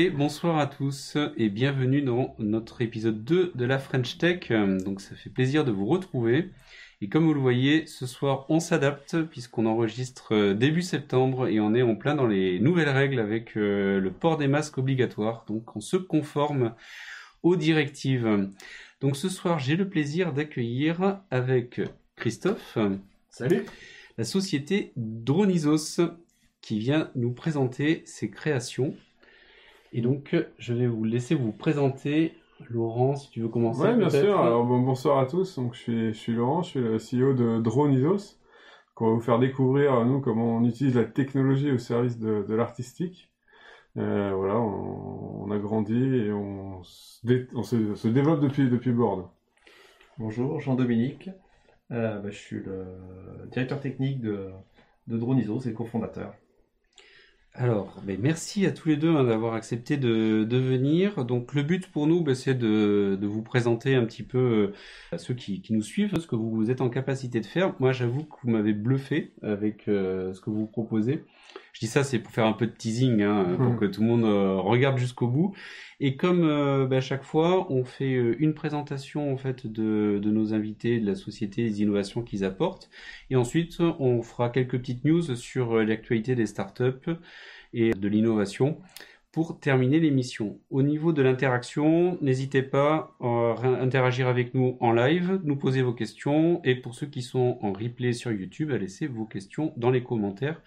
Et bonsoir à tous et bienvenue dans notre épisode 2 de la French Tech. Donc ça fait plaisir de vous retrouver. Et comme vous le voyez, ce soir on s'adapte puisqu'on enregistre euh, début septembre et on est en plein dans les nouvelles règles avec euh, le port des masques obligatoire. Donc on se conforme aux directives. Donc ce soir j'ai le plaisir d'accueillir avec Christophe. Salut. La société Dronisos qui vient nous présenter ses créations. Et donc, je vais vous laisser vous présenter. Laurent, si tu veux commencer. Oui, bien sûr. Alors, bonsoir à tous. Donc, je suis, je suis Laurent, je suis le CEO de Dronisos. On va vous faire découvrir, nous, comment on utilise la technologie au service de, de l'artistique. Euh, voilà, on, on, a grandi et on, se, on se, se, développe depuis, depuis Bordeaux. Bonjour, Jean-Dominique. Euh, bah, je suis le directeur technique de, de Dronisos et cofondateur. Alors, ben, merci à tous les deux hein, d'avoir accepté de, venir. Donc, le but pour nous, ben, c'est de, vous présenter un petit peu euh, à ceux qui, nous suivent ce que vous, êtes en capacité de faire. Moi, j'avoue que vous m'avez bluffé avec euh, ce que vous proposez. Je dis ça, c'est pour faire un peu de teasing, hein, pour mmh. que tout le monde euh, regarde jusqu'au bout. Et comme euh, ben, à chaque fois, on fait euh, une présentation en fait de, de, nos invités, de la société, des innovations qu'ils apportent, et ensuite on fera quelques petites news sur l'actualité des startups et de l'innovation pour terminer l'émission. Au niveau de l'interaction, n'hésitez pas à interagir avec nous en live, nous poser vos questions, et pour ceux qui sont en replay sur YouTube, à laisser vos questions dans les commentaires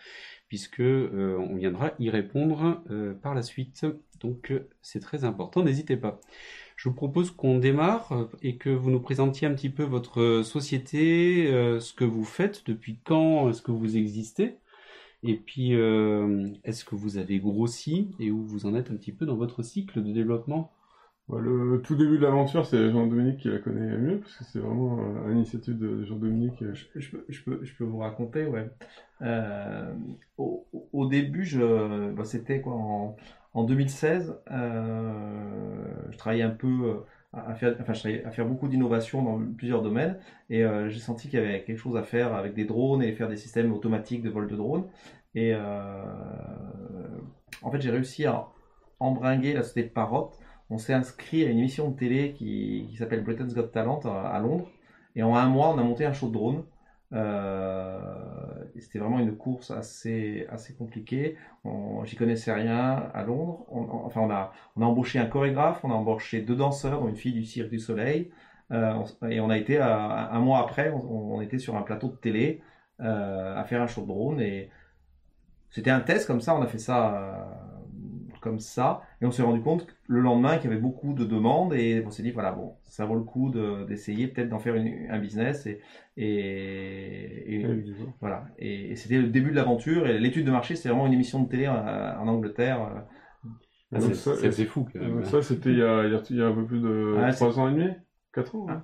puisque euh, on viendra y répondre euh, par la suite. Donc euh, c'est très important, n'hésitez pas. Je vous propose qu'on démarre et que vous nous présentiez un petit peu votre société, ce que vous faites, depuis quand est-ce que vous existez, et puis est-ce que vous avez grossi et où vous en êtes un petit peu dans votre cycle de développement? Le tout début de l'aventure, c'est Jean-Dominique qui la connaît mieux, parce que c'est vraiment à l'initiative de Jean-Dominique. Je, je, je, peux, je peux vous raconter, ouais. Euh, au, début, bah, c'était quoi en, en 2016. Euh, je travaillais un peu euh, à faire, enfin, je à faire beaucoup d'innovations dans plusieurs domaines, et euh, j'ai senti qu'il y avait quelque chose à faire avec des drones et faire des systèmes automatiques de vol de drones. Et euh, en fait, j'ai réussi à embringuer la société Parrot on s'est inscrit à une émission de télé qui, s'appelle Britain's Got Talent à, Londres. Et en un mois, on a monté un show de drone. Euh, c'était vraiment une course assez, assez compliquée. J'y connaissais rien à Londres. On, enfin, on a, on a embauché un chorégraphe, on a embauché deux danseurs, une fille du Cirque du Soleil. Euh, et on a été, un mois après, on, était sur un plateau de télé euh, à faire un show de drone. Et c'était un test comme ça, on a fait ça euh, comme ça. Et on s'est rendu compte le lendemain qu'il y avait beaucoup de demandes et on s'est dit, voilà, bon, ça vaut le coup d'essayer peut-être d'en faire une, un business. Et, et, voilà. Et, c'était le début de l'aventure. Et l'étude de marché, c'est vraiment une émission de télé en, Angleterre. Ah, c'est fou. Ça, c'était il, il, y a un peu plus de ah, 3 ans et demi 4 ans. Hein.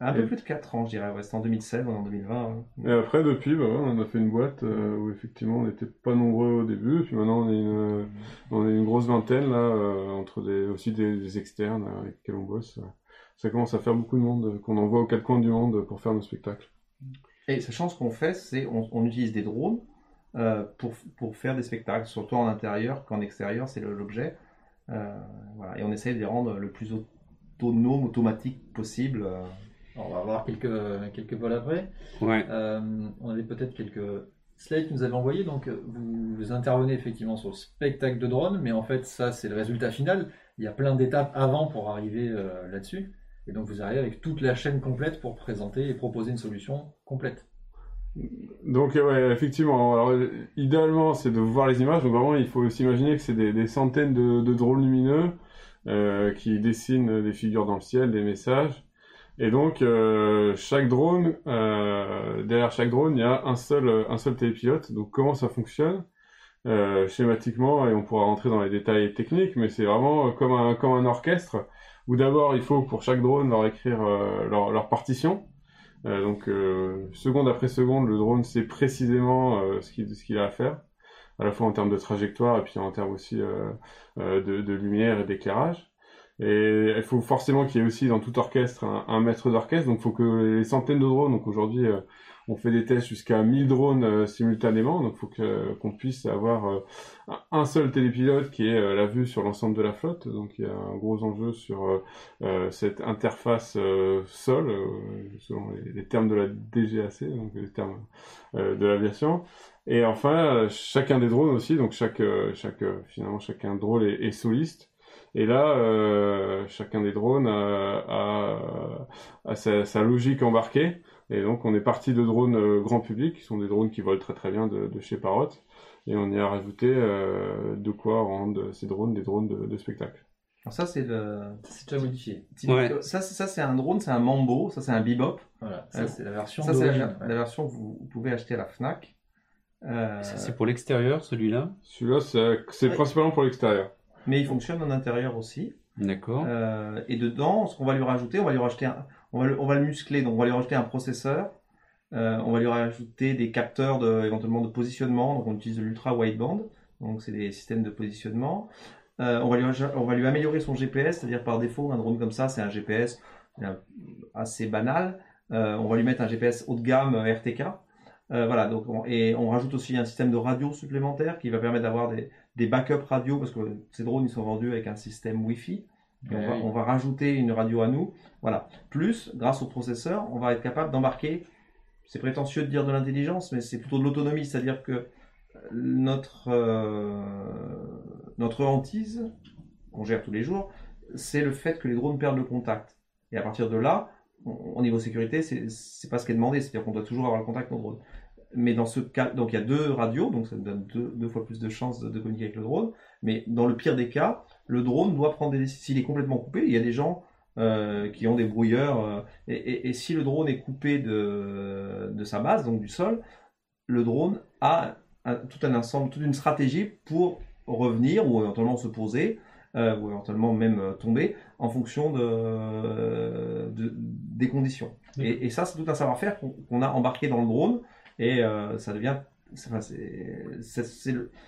Un peu plus de 4 ans, je dirais. Ouais, c'était en 2016, on est en 2020. Hein. Et après, depuis, bah, on a fait une boîte euh, où effectivement on n'était pas nombreux au début. Puis maintenant, on est une, on est une grosse vingtaine, là, euh, entre des, aussi des, externes euh, avec lesquels on bosse. Ça commence à faire beaucoup de monde qu'on envoie aux quatre coins du monde pour faire nos spectacles. Et sachant ce qu'on fait, c'est on, on, utilise des drones pour, pour faire des spectacles, surtout en intérieur qu'en extérieur, c'est l'objet. voilà. Et on essaye de les rendre le plus autonome, automatique possible on va voir quelques, quelques vols après. Ouais. Euh, on avait peut-être quelques slides que nous avez envoyés. Donc, vous, intervenez effectivement sur le spectacle de drone, mais en fait, ça, c'est le résultat final. Il y a plein d'étapes avant pour arriver euh, là-dessus. Et donc, vous arrivez avec toute la chaîne complète pour présenter et proposer une solution complète. Donc, ouais, effectivement. Alors, idéalement, c'est de voir les images. Donc, vraiment, il faut s'imaginer que c'est des, centaines de, drones lumineux euh, qui dessinent des figures dans le ciel, des messages. Et donc, euh, chaque drone, euh, derrière chaque drone, il y a un seul, un seul télépilote. Donc, comment ça fonctionne? Euh, schématiquement, et on pourra rentrer dans les détails techniques, mais c'est vraiment comme un, comme un orchestre, où d'abord, il faut pour chaque drone leur écrire euh, leur, leur, partition. donc, seconde après seconde, le drone sait précisément ce qu'il ce qu'il a à faire. à la fois en termes de trajectoire et puis en termes aussi de, de lumière et d'éclairage. Et il faut forcément qu'il y ait aussi dans tout orchestre un, maître d'orchestre. Donc il faut que les centaines de drones, donc aujourd'hui euh, on fait des tests jusqu'à 1000 drones euh, simultanément. Donc il faut qu'on puisse avoir euh, un seul télépilote qui ait la vue sur l'ensemble de la flotte. Donc il y a un gros enjeu sur cette interface sol, selon les, termes de la DGAC, donc les termes de l'aviation. Et enfin, chacun des drones aussi, donc chaque, chaque finalement chacun drone est soliste. Et là, euh, chacun des drones a, sa, logique embarquée. Et donc, on est parti de drones euh, grand public, qui sont des drones qui volent très très bien de, chez Parrot. Et on y a rajouté euh, de quoi rendre ces drones des drones de, spectacle. Alors ça, c'est le... C'est déjà modifié. Ça, ça c'est un drone, c'est un Mambo, ça c'est un Bebop. Voilà, ça c'est la version Ça, c'est la, version que vous, pouvez acheter à la FNAC. C'est pour l'extérieur, celui-là? Celui-là, c'est principalement pour l'extérieur mais il fonctionne en intérieur aussi. D'accord. Euh, et dedans, ce qu'on va lui rajouter, on va lui rajouter un, on va le, on va le muscler, donc on va lui rajouter un processeur, euh, on va lui rajouter des capteurs de, éventuellement de positionnement, donc on utilise l'ultra wideband, donc c'est des systèmes de positionnement. Euh, on, va lui, on va lui améliorer son GPS, c'est-à-dire par défaut, un drone comme ça, c'est un GPS assez banal. on va lui mettre un GPS haut de gamme RTK. voilà, donc et on rajoute aussi un système de radio supplémentaire qui va permettre d'avoir des, des backups radio, parce que ces drones, ils sont vendus avec un système Wi-Fi. on, va, rajouter une radio à nous. Voilà. Plus, grâce au processeur, on va être capable d'embarquer, c'est prétentieux de dire de l'intelligence, mais c'est plutôt de l'autonomie, c'est-à-dire que notre, euh, notre hantise, qu'on gère tous les jours, c'est le fait que les drones perdent le contact. Et à partir de là, au niveau sécurité, c'est pas ce qui est demandé, c'est-à-dire qu'on doit toujours avoir le contact nos drones mais dans ce cas, donc il y a deux radios, donc ça donne deux, fois plus de chances de, communiquer avec le drone. Mais dans le pire des cas, le drone doit prendre des s'il est complètement coupé. Il y a des gens euh, qui ont des brouilleurs, euh, et, si le drone est coupé de, de sa base, donc du sol, le drone a tout un ensemble, toute une stratégie pour revenir ou éventuellement se poser. Euh, ou éventuellement même tomber en fonction de, des conditions. Et, et, ça, c'est tout un savoir-faire qu'on a embarqué dans le drone et euh, ça devient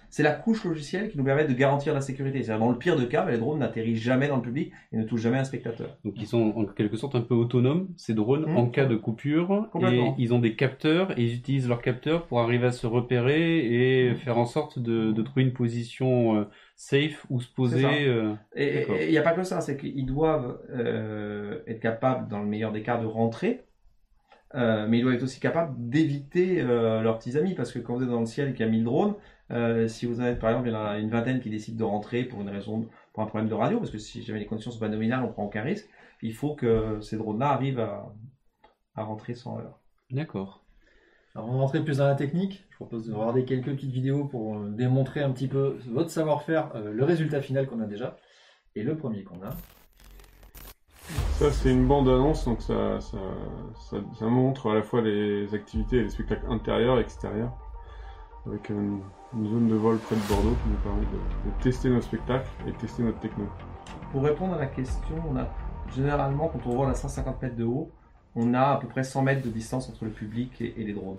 c'est la couche logicielle qui nous permet de garantir la sécurité. C'est-à-dire, dans le pire de cas, les drones n'atterrissent jamais dans le public et ne touchent jamais un spectateur. Donc, ils sont en quelque sorte un peu autonomes, ces drones, mmh. en cas de coupure. Et ils ont des capteurs et ils utilisent leurs capteurs pour arriver à se repérer et mmh. faire en sorte de, de trouver une position euh, safe où se poser. Euh, et il n'y a pas que ça, c'est qu'ils doivent être capables, dans le meilleur des cas, de rentrer euh, mais ils doivent être aussi capables d'éviter euh, leurs petits amis, parce que quand vous êtes dans le ciel et qu'il y a 1000 drones, euh, si vous en êtes par exemple, il y en a une vingtaine qui décident de rentrer pour une raison, pour un problème de radio, parce que si jamais les conditions sont pas nominales, on prend aucun risque. Il faut que ces drones-là arrivent à, à, rentrer sans heure. D'accord. Alors on va rentrer plus dans la technique. Je propose de regarder quelques petites vidéos pour démontrer un petit peu votre savoir-faire, le résultat final qu'on a déjà. Et le premier qu'on a, ça, c'est une bande-annonce, donc ça, ça, ça, montre à la fois les activités et les spectacles intérieurs et extérieurs, avec une, zone de vol près de Bordeaux qui nous permet de, tester nos spectacles et tester notre techno. Pour répondre à la question, on a généralement, quand on vole à 150 mètres de haut, on a à peu près 100 mètres de distance entre le public et, et les drones.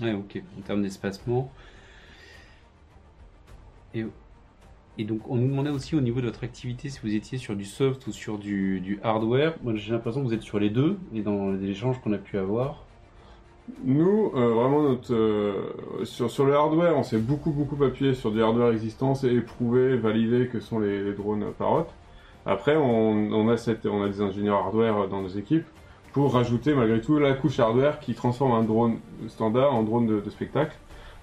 Ouais, ok. En termes d'espacement. Et et donc, on nous demandait aussi au niveau de votre activité si vous étiez sur du soft ou sur du, hardware. Moi, j'ai l'impression que vous êtes sur les deux, et dans les échanges qu'on a pu avoir. Nous, euh, vraiment, euh, sur, le hardware, on s'est beaucoup, beaucoup appuyé sur du hardware existant et éprouvé, validé que sont les, drones Parrot. Après, on, a cette, on a des ingénieurs hardware dans nos équipes pour rajouter malgré tout la couche hardware qui transforme un drone standard en drone de spectacle.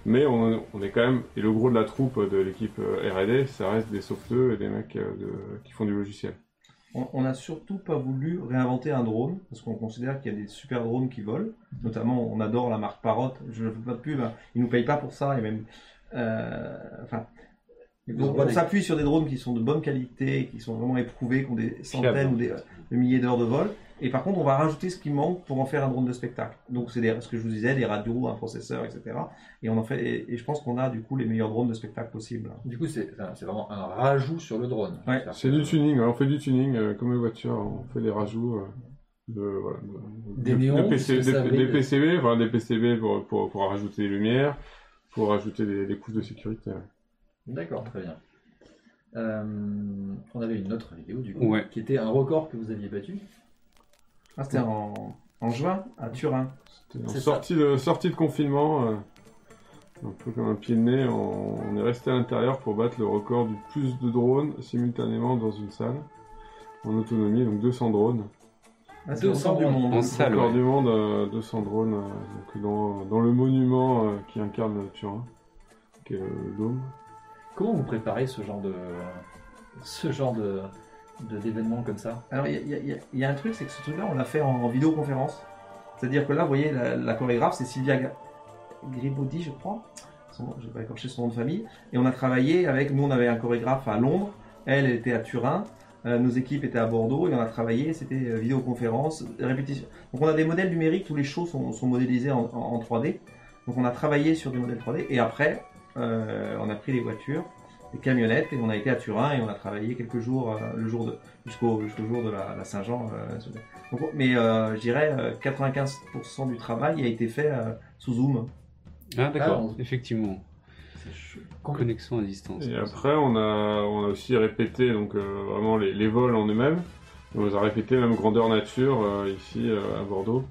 Mais on, est quand même, et le gros de la troupe de l'équipe euh, R&D, ça reste des sauveteurs et des mecs euh, qui font du logiciel. On n'a surtout pas voulu réinventer un drone, parce qu'on considère qu'il y a des super drones qui volent. Notamment, on adore la marque Parrot. Je ne fais pas de pub, hein. ils nous payent pas pour ça, et même, euh, enfin, on s'appuie sur des drones qui sont de bonne qualité, qui sont vraiment éprouvés, qui ont des centaines ou des, milliers d'heures de vol. Et par contre, on va rajouter ce qui manque pour en faire un drone de spectacle. Donc, c'est ce que je vous disais, des radios, un processeur, etc. Et on en fait, et, je pense qu'on a du coup les meilleurs drones de spectacle possibles. Du coup, c'est vraiment un rajout sur le drone. C'est du tuning. on fait du tuning euh, comme les voitures. On fait des rajouts. Euh, de, voilà, des néons, des, PCB, des, PCB pour, pour, rajouter des lumières, pour ajouter des, des couches de sécurité. D'accord, très bien. Euh, on avait une autre vidéo du coup, Ouais. qui était un record que vous aviez battu. Ah, c'était en, en juin à Turin. C'était en C'est sortie de, sortie de confinement, euh, un peu comme un pied de nez, on, on est resté à l'intérieur pour battre le record du plus de drones simultanément dans une salle, en autonomie, donc 200 drones. Ah, c'est au 200 centre du monde. En salle, record ouais. du monde, euh, 200 drones, euh, donc dans, dans le monument euh, qui incarne Turin, qui est le dôme. Comment vous préparez ce genre de ce genre de- d'événements comme ça Alors, il y, a- un truc, c'est que ce truc-là, on l'a fait en, en vidéoconférence. C'est-à-dire que là, vous voyez, la, chorégraphe, c'est Sylvia Gribaudi, je crois. Son je vais pas écorcher son nom de famille. Et on a travaillé avec, nous, on avait un chorégraphe à Londres. Elle, était à Turin. Euh, nos équipes étaient à Bordeaux et on a travaillé, c'était euh, vidéoconférence, répétition. Donc on a des modèles numériques, tous les shows sont, modélisés en 3D. Donc on a travaillé sur des modèles 3D et après, euh, on a pris les voitures, camionnettes et on a été à Turin et on a travaillé quelques jours, euh, le jour de, jusqu'au jusqu'au jour de la, la Saint-Jean. euh, mais euh, je dirais euh, 95% du travail a été fait euh, sous Zoom. Ah d'accord, Ah, effectivement. Connexion à distance. Et après, on a, on a aussi répété donc, euh, vraiment les, les vols en eux-mêmes. On les a répétés même grandeur nature euh, ici euh, à Bordeaux,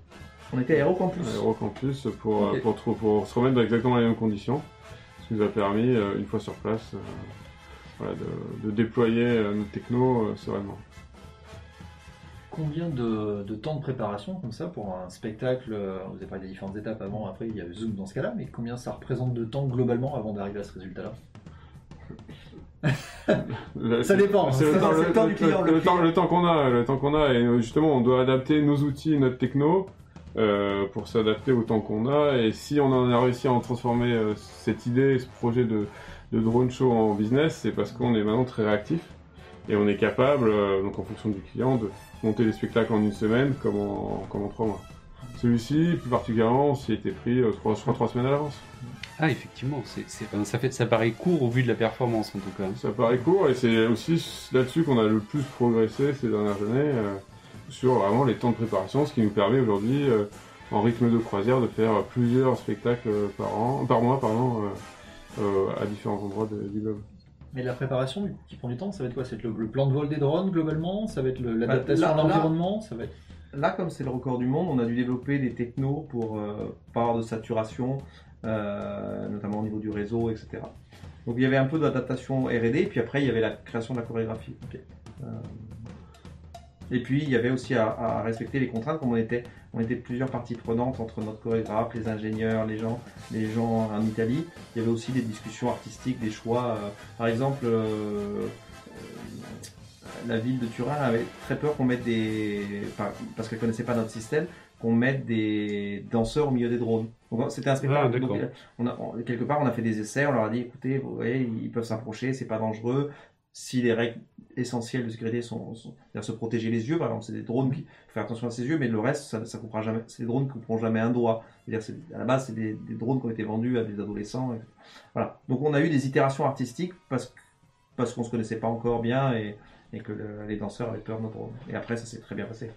On était à Aérocampus. à Eurocampus, pour, Ok. euh, pour, pour se remettre dans exactement les mêmes conditions. Qui nous a permis, euh, une fois sur place, euh, voilà, de, de déployer euh, technos euh, sereinement. Combien de, de temps de préparation comme ça pour un spectacle Vous avez parlé des différentes étapes avant, après il y a eu Zoom dans ce cas-là, mais combien ça représente de temps globalement avant d'arriver à ce résultat-là? Le- Ça dépend, C'est le, le- le temps du le- client, le le temps- client. le temps qu'on a, le temps qu'on a, et justement, on doit adapter nos outils, notre techno, euh, pour s'adapter au temps qu'on a. Et si on en a réussi à en transformer euh, cette idée, ce projet de, de drone show en business, c'est parce qu'on est maintenant très réactif et on est capable, euh, donc en fonction du client, de monter des spectacles en une semaine comme en, comme en trois mois. Celui-ci, plus particulièrement, on s'y était pris trois, trois semaines à l'avance. Ah effectivement, c'est, c'est- enfin, ça, fait, ça paraît court au vu de la performance en tout cas. Ça paraît court et c'est aussi là-dessus qu'on a le plus progressé ces dernières années sur vraiment les temps de préparation, ce qui nous permet aujourd'hui, euh, en rythme de croisière, de faire plusieurs spectacles euh, par an, par mois, pardon, euh, euh, à différents endroits de- du globe. Mais la préparation du- qui prend du temps, ça va être quoi? Ça va être le, le plan de vol des drones globalement? Ça va être le- l'adaptation à l'environnement? Ça va être... Là, comme c'est le record du monde, on a dû développer des technos pour euh, pas avoir de saturation, euh, notamment au niveau du réseau, etc. Donc il y avait un peu d'adaptation R&D, puis après il y avait la création de la chorégraphie. Euh, et puis il y avait aussi à, à respecter les contraintes, comme on était, on était plusieurs parties prenantes entre notre chorégraphe, les ingénieurs, les gens, les gens en Italie. Il y avait aussi des discussions artistiques, des choix. euh, par exemple, euh, euh, la ville de Turin avait très peur qu'on mette des, parce qu'elle connaissait pas notre système, qu'on mette des danseurs au milieu des drones. Donc c'était un Ah, spectacle. donc, euh, on a, on- quelque part, on a fait des essais. On leur a dit, écoutez, vous voyez, ils peuvent s'approcher, c'est pas dangereux. Si les règles essentielles de sécurité sont, sont- se protéger les yeux, par exemple, c'est des drones qui faut faire attention à ses yeux, mais le reste, ça, ça coupera jamais. C'est des drones qui couperont jamais un doigt. C'est- à la base, c'est des, drones qui ont été vendus à des adolescents. voilà. Donc, on a eu des itérations artistiques parce parce qu'on se connaissait pas encore bien et, et que le- les danseurs avaient peur de nos drones. Et après, ça s'est très bien passé.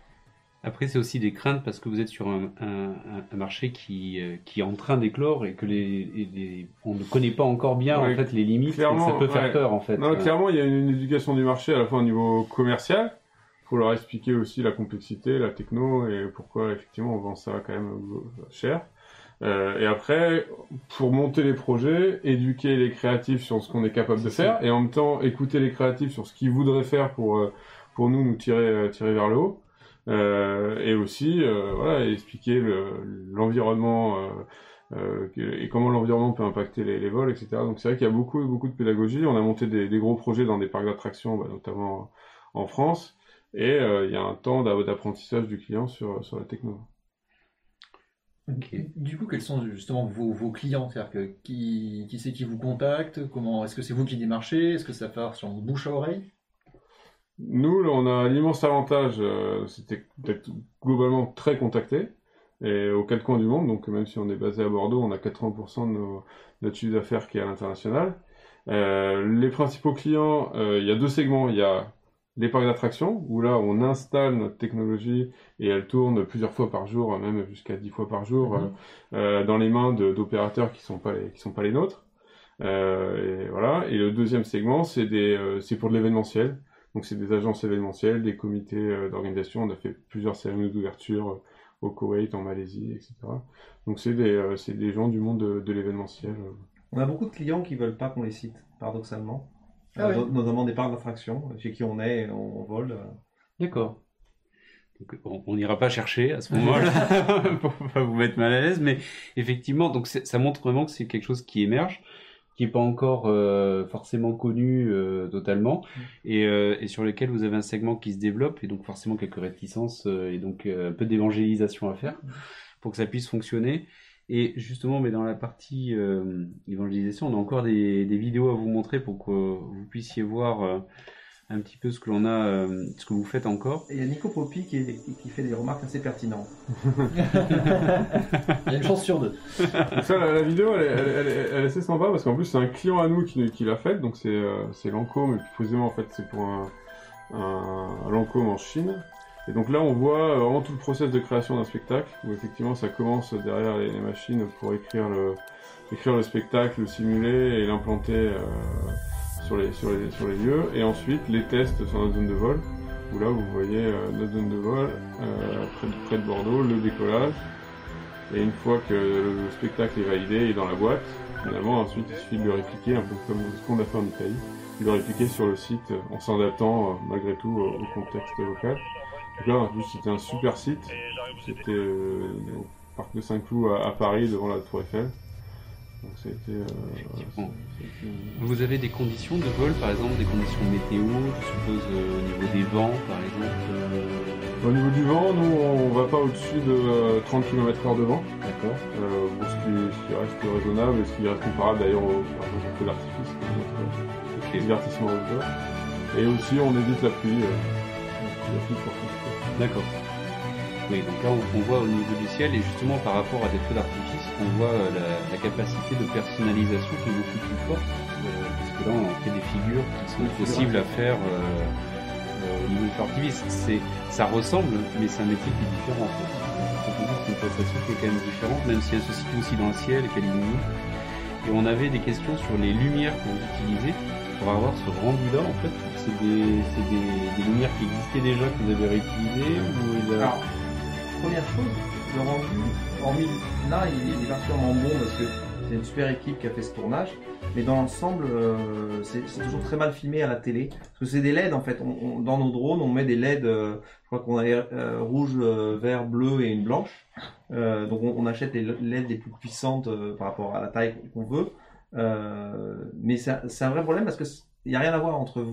Après, c'est aussi des craintes parce que vous êtes sur un, un- un marché qui, euh, qui est en train d'éclore et que les, et les- on ne connaît pas encore bien Ouais, en fait les limites. et ça peut faire ouais. peur en fait. Non, clairement, il y a une, une éducation du marché à la fois au niveau commercial. Il faut leur expliquer aussi la complexité, la techno et pourquoi effectivement on vend ça quand même euh, cher. Euh, et après, pour monter les projets, éduquer les créatifs sur ce qu'on est capable de faire et en même temps écouter les créatifs sur ce qu'ils voudraient faire pour pour nous nous tirer tirer vers le haut. Euh, et aussi euh, voilà expliquer le- l'environnement euh, et comment l'environnement peut impacter les, vols, etc. Donc c'est vrai qu'il y a beaucoup, beaucoup de pédagogie. On a monté des, gros projets dans des parcs d'attractions, bah, notamment en France, et il y a un temps d'a- d'apprentissage du client sur, la techno. Ok. Du coup, quels sont justement vos, clients? C'est-à-dire qui, qui c'est qui vous contacte? Comment Est-ce que c'est vous qui démarchez? Est-ce que ça part sur bouche à oreille Nous, on a l'immense avantage, euh, c'était d'être globalement très contacté, et aux quatre coins du monde, donc même si on est basé à Bordeaux, on a 80% de nos, notre chiffre d'affaires qui est à l'international. Euh, les principaux clients, euh, il y a deux segments, il y a les parcs d'attractions, où là, on installe notre technologie et elle tourne plusieurs fois par jour, même jusqu'à dix fois par jour, Mhm. euh, dans les mains d'opérateurs qui sont pas les, qui sont pas les nôtres. Et voilà. Et le deuxième segment, c'est pour de l'événementiel. Donc c'est des agences événementielles, des comités euh, d'organisation. On a fait plusieurs cérémonies d'ouverture euh, au Koweït, en Malaisie, etc. Donc c'est des, euh, c'est des gens du monde de, de l'événementiel. euh. On a beaucoup de clients qui veulent pas qu'on les cite, paradoxalement. Ah Euh, oui. Notamment des parcs d'attraction, chez qui on est, on, on vole. euh. D'accord. Donc, on- n'ira pas chercher à ce moment-là pour pas vous mettre mal à l'aise, mais effectivement, donc ça montre vraiment que c'est quelque chose qui émerge, qui est pas encore euh, forcément connu euh, totalement, et, euh, et sur lequel vous avez un segment qui se développe, et donc forcément quelques réticences euh, et donc euh, un peu d'évangélisation à faire pour que ça puisse fonctionner. Et justement, mais dans la partie euh, évangélisation, on a encore des, des vidéos à vous montrer pour que vous puissiez voir euh, un petit peu ce que l'on a, euh, ce que vous faites encore. Et il y a Nico Poppy qui, est- qui fait des remarques assez pertinentes. Il y a une chance sur deux. Donc ça, la, la vidéo, elle, est- elle, elle est- elle est assez sympa parce qu'en plus, c'est un client à nous qui, qui l'a faite. Donc c'est euh, c'est Lancôme, et plus précisément, en fait, c'est pour un, un, Lancôme en Chine. Et donc là, on voit euh, vraiment tout le process de création d'un spectacle, où effectivement, ça commence derrière les, les machines pour écrire le, écrire le spectacle, le simuler et l'implanter euh, sur, les, sur, les, sur les lieux. Et ensuite, les tests sur notre zone de vol, où là, vous voyez euh, notre zone de vol euh, près, de, Bordeaux, le décollage. Et une fois que le spectacle est validé et dans la boîte, finalement, ensuite, il suffit de le répliquer, un peu comme ce qu'on a fait en Italie, de le répliquer sur le site euh, en s'adaptant malgré tout au, contexte local. Donc là, en plus, c'était un super site. C'était au parc de Saint-Cloud à Paris, devant la Tour Eiffel. Donc ça a été... euh, Effectivement. ça a été une- Vous avez des conditions de vol, par exemple, des conditions météo, je suppose euh, au niveau des vents, par exemple. euh, Au niveau du vent, nous, on va pas au-dessus de euh, 30 km h de vent. D'accord. Euh, ce, qui, ce qui reste raisonnable et ce qui reste comparable d'ailleurs au, feu d'artifice, notre divertissement outdoor. Et aussi, on évite la pluie. Euh, la pluie pour. D'accord. Oui, donc là, on, on voit au niveau du ciel, et justement par rapport à des feux d'artifice, on voit euh, la, la capacité de personnalisation qui est beaucoup plus forte, euh, parce que là, on fait des figures qui sont possibles à faire euh, euh, au niveau du feu d'artifice. C'est, ça ressemble, mais c'est un métier qui est différent. C'est une prestation qui est quand même différente, même si elle se situe aussi dans le ciel et qu'elle est lumineuse. Et on avait des questions sur les lumières que vous utilisez pour avoir ce rendu-là, en fait. C'est des, des, des lumières qui existaient déjà que vous avez réutilisées ou il y a- Alors, première chose, le rendu, hormis là, il est particulièrement bon parce que c'est une super équipe qui a fait ce tournage, mais dans l'ensemble, euh, c'est toujours très mal filmé à la télé. Parce que c'est des LED en fait. Dans nos drones, on met des LED, euh, je crois qu'on a euh, rouge, euh, vert, bleu et une blanche. Donc on, achète les LED les plus puissantes par rapport à la taille qu'on veut. Mais c'est un- vrai problème parce que il n'y a rien à voir entre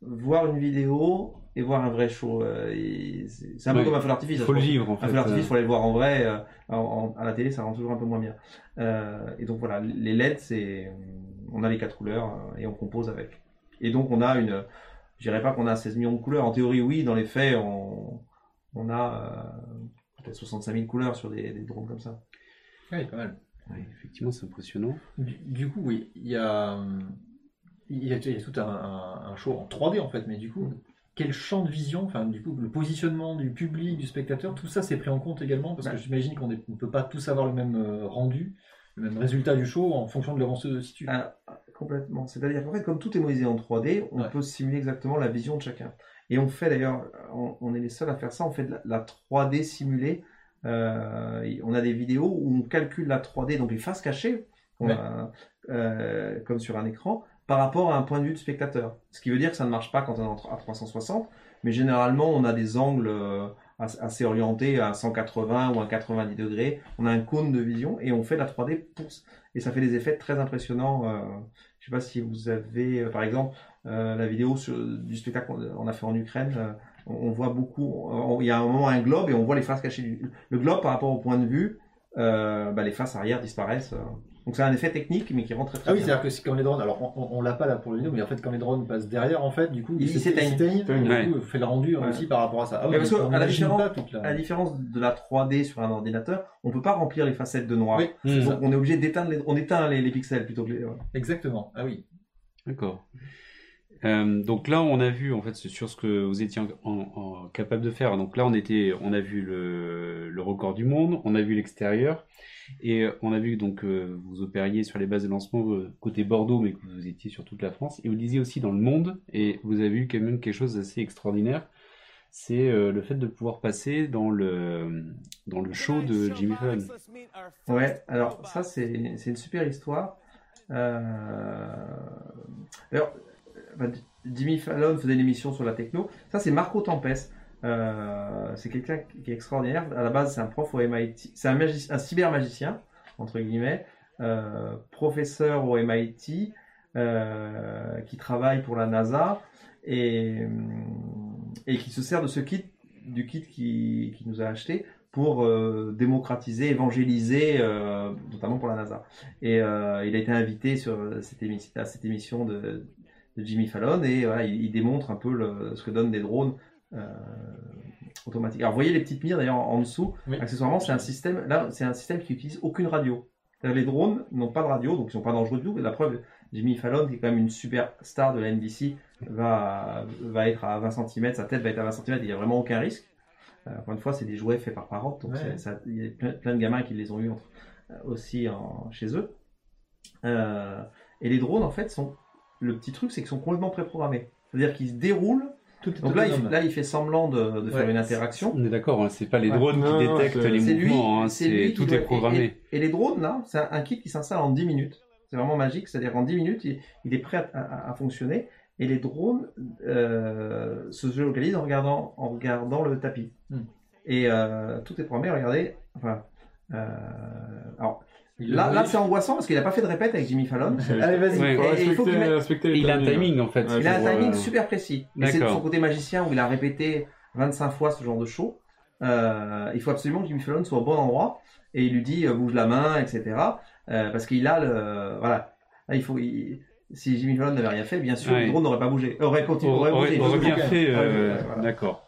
voir une vidéo et voir un vrai show. Euh, c'est un peu Oui. comme un feu d'artifice. Il faut le vivre en Un feu d'artifice, faut aller le voir en vrai. euh, en- en- à la télé, ça rend toujours un peu moins bien. Euh, et donc voilà, les LED, c'est, on a les quatre couleurs euh, et on compose avec. Et donc on a une, je dirais pas qu'on a 16 millions de couleurs. En théorie, oui. Dans les faits, on, on a euh, peut-être 65 000 couleurs sur des, des drones comme ça. Oui, pas mal. Oui, effectivement, c'est impressionnant. Du, du coup, oui, il y a, il y a, il y a tout un, un- un show en 3D en fait, mais du coup, quel champ de vision, enfin, du coup, le positionnement du public, du spectateur, tout ça c'est pris en compte également parce que j'imagine qu'on ne peut pas tous avoir le même euh, rendu, le même résultat du show en fonction de où on se situe. Ah, complètement. C'est-à-dire qu'en fait, comme tout est modélisé en 3D, on Ouais. peut simuler exactement la vision de chacun. Et on fait d'ailleurs, on, on est les seuls à faire ça, on fait de la, la 3D simulée. Euh, on a des vidéos où on calcule la 3D, donc les faces cachées, on Ouais. a, euh, comme sur un écran, par rapport à un point de vue de spectateur. Ce qui veut dire que ça ne marche pas quand on est à 360, mais généralement on a des angles euh, as- assez orientés à 180 ou à 90 degrés. On a un cône de vision et on fait la 3D pour, et ça fait des effets très impressionnants. euh, je sais pas si vous avez, euh, par exemple, la vidéo du spectacle qu'on a fait en Ukraine. on, voit beaucoup. Il y a un moment un globe et on voit les faces cachées. Du, le globe par rapport au point de vue, bah, les faces arrière disparaissent. Donc c'est un effet technique mais qui rentre très, très Ah oui, bien. c'est-à-dire que quand les drones, alors on, on, on l'a pas là pour le vidéo, mais en fait quand les drones passent derrière, en fait, du coup, Ils s'é- s'éteignent. Ouais. du coup, fait le rendu Ouais. aussi par rapport à ça. Ah Mais parce que, on à la différence- la... À la différence de la 3D sur un ordinateur, on peut pas remplir les facettes de noir. Oui, Hmm. Donc on est obligé d'éteindre les, on éteint les, les pixels plutôt que les. ouais. exactement. Ah oui. D'accord. Euh, donc là, on a vu en fait sur ce que vous étiez en, en- capable de faire. Donc là, on était, on a vu le, le record du monde, on a vu l'extérieur, et euh, on a vu donc euh, vous opériez sur les bases de lancement euh, côté Bordeaux, mais que vous étiez sur toute la France. Et vous disiez aussi dans le monde, et vous avez vu quand même quelque chose d'assez extraordinaire. C'est le fait de pouvoir passer dans le dans le show de Jimmy Fallon. Ouais, alors ça c'est une super histoire. Alors, bah, Jimmy Fallon faisait une émission sur la techno. Ça c'est Marco Tempest. Euh, c'est quelqu'un qui est extraordinaire. À la base, c'est un prof au MIT. C'est un, un cybermagicien, entre guillemets, euh, professeur au MIT, euh, qui travaille pour la NASA et, et qui se sert de ce kit, du kit qui nous a acheté pour démocratiser, évangéliser, notamment pour la NASA. Et il a été invité sur cette à cette émission de, Jimmy Fallon et il, démontre un peu ce que donnent des drones euh, automatiques. Alors, vous voyez les petites mires d'ailleurs en, en dessous. Oui. Accessoirement, c'est un système. Là, c'est un système qui utilise aucune radio. Les drones n'ont pas de radio, donc ils sont pas dangereux du tout. La preuve, Jimmy Fallon, qui est quand même une super star de la NBC, va, va être à 20 cm, sa tête va être à 20 cm, il n'y a vraiment aucun risque. Euh, encore une fois, c'est des jouets faits par parents, donc Ouais. c'est- ça- il y a plein, plein de gamins qui les ont eu euh, aussi en- chez eux. Euh, et les drones, en fait, sont le petit truc, c'est qu'ils sont complètement préprogrammés. C'est-à-dire qu'ils se déroulent. Tout est Donc là, il, là, il fait semblant de, de faire Ouais. une interaction. On est d'accord, hein, c'est pas les drones qui non, détectent les lui, mouvements, hein, lui tout doit- est programmé. Et, et les drones, là, c'est un, un kit qui s'installe en 10 minutes. C'est vraiment magique, c'est-à-dire en 10 minutes, il, il est prêt à, à- à fonctionner. Et les drones euh, se géolocalisent en regardant, en regardant le tapis. Hmm. Et euh, tout est programmé, regardez. Enfin, euh, alors, là, là c'est angoissant parce qu'il n'a pas fait de répète avec Jimmy Fallon. Allez, vas-y. Ouais. Faut Et- et il faut mette- il a un timing en fait. Ouais, Il a un timing super précis. C'est D'accord. son côté magicien où il a répété 25 fois ce genre de show. Euh, il faut absolument que Jimmy Fallon soit au bon endroit et il lui dit euh, bouge la main, etc. Euh, parce qu'il a le voilà. Là, il faut. il- si Jimmy Fallon n'avait rien fait, bien sûr, Ouais. le drone n'aurait pas bougé, aurait continué, aurait, aurait, bougé. aurait bien fait, euh, voilà. d'accord.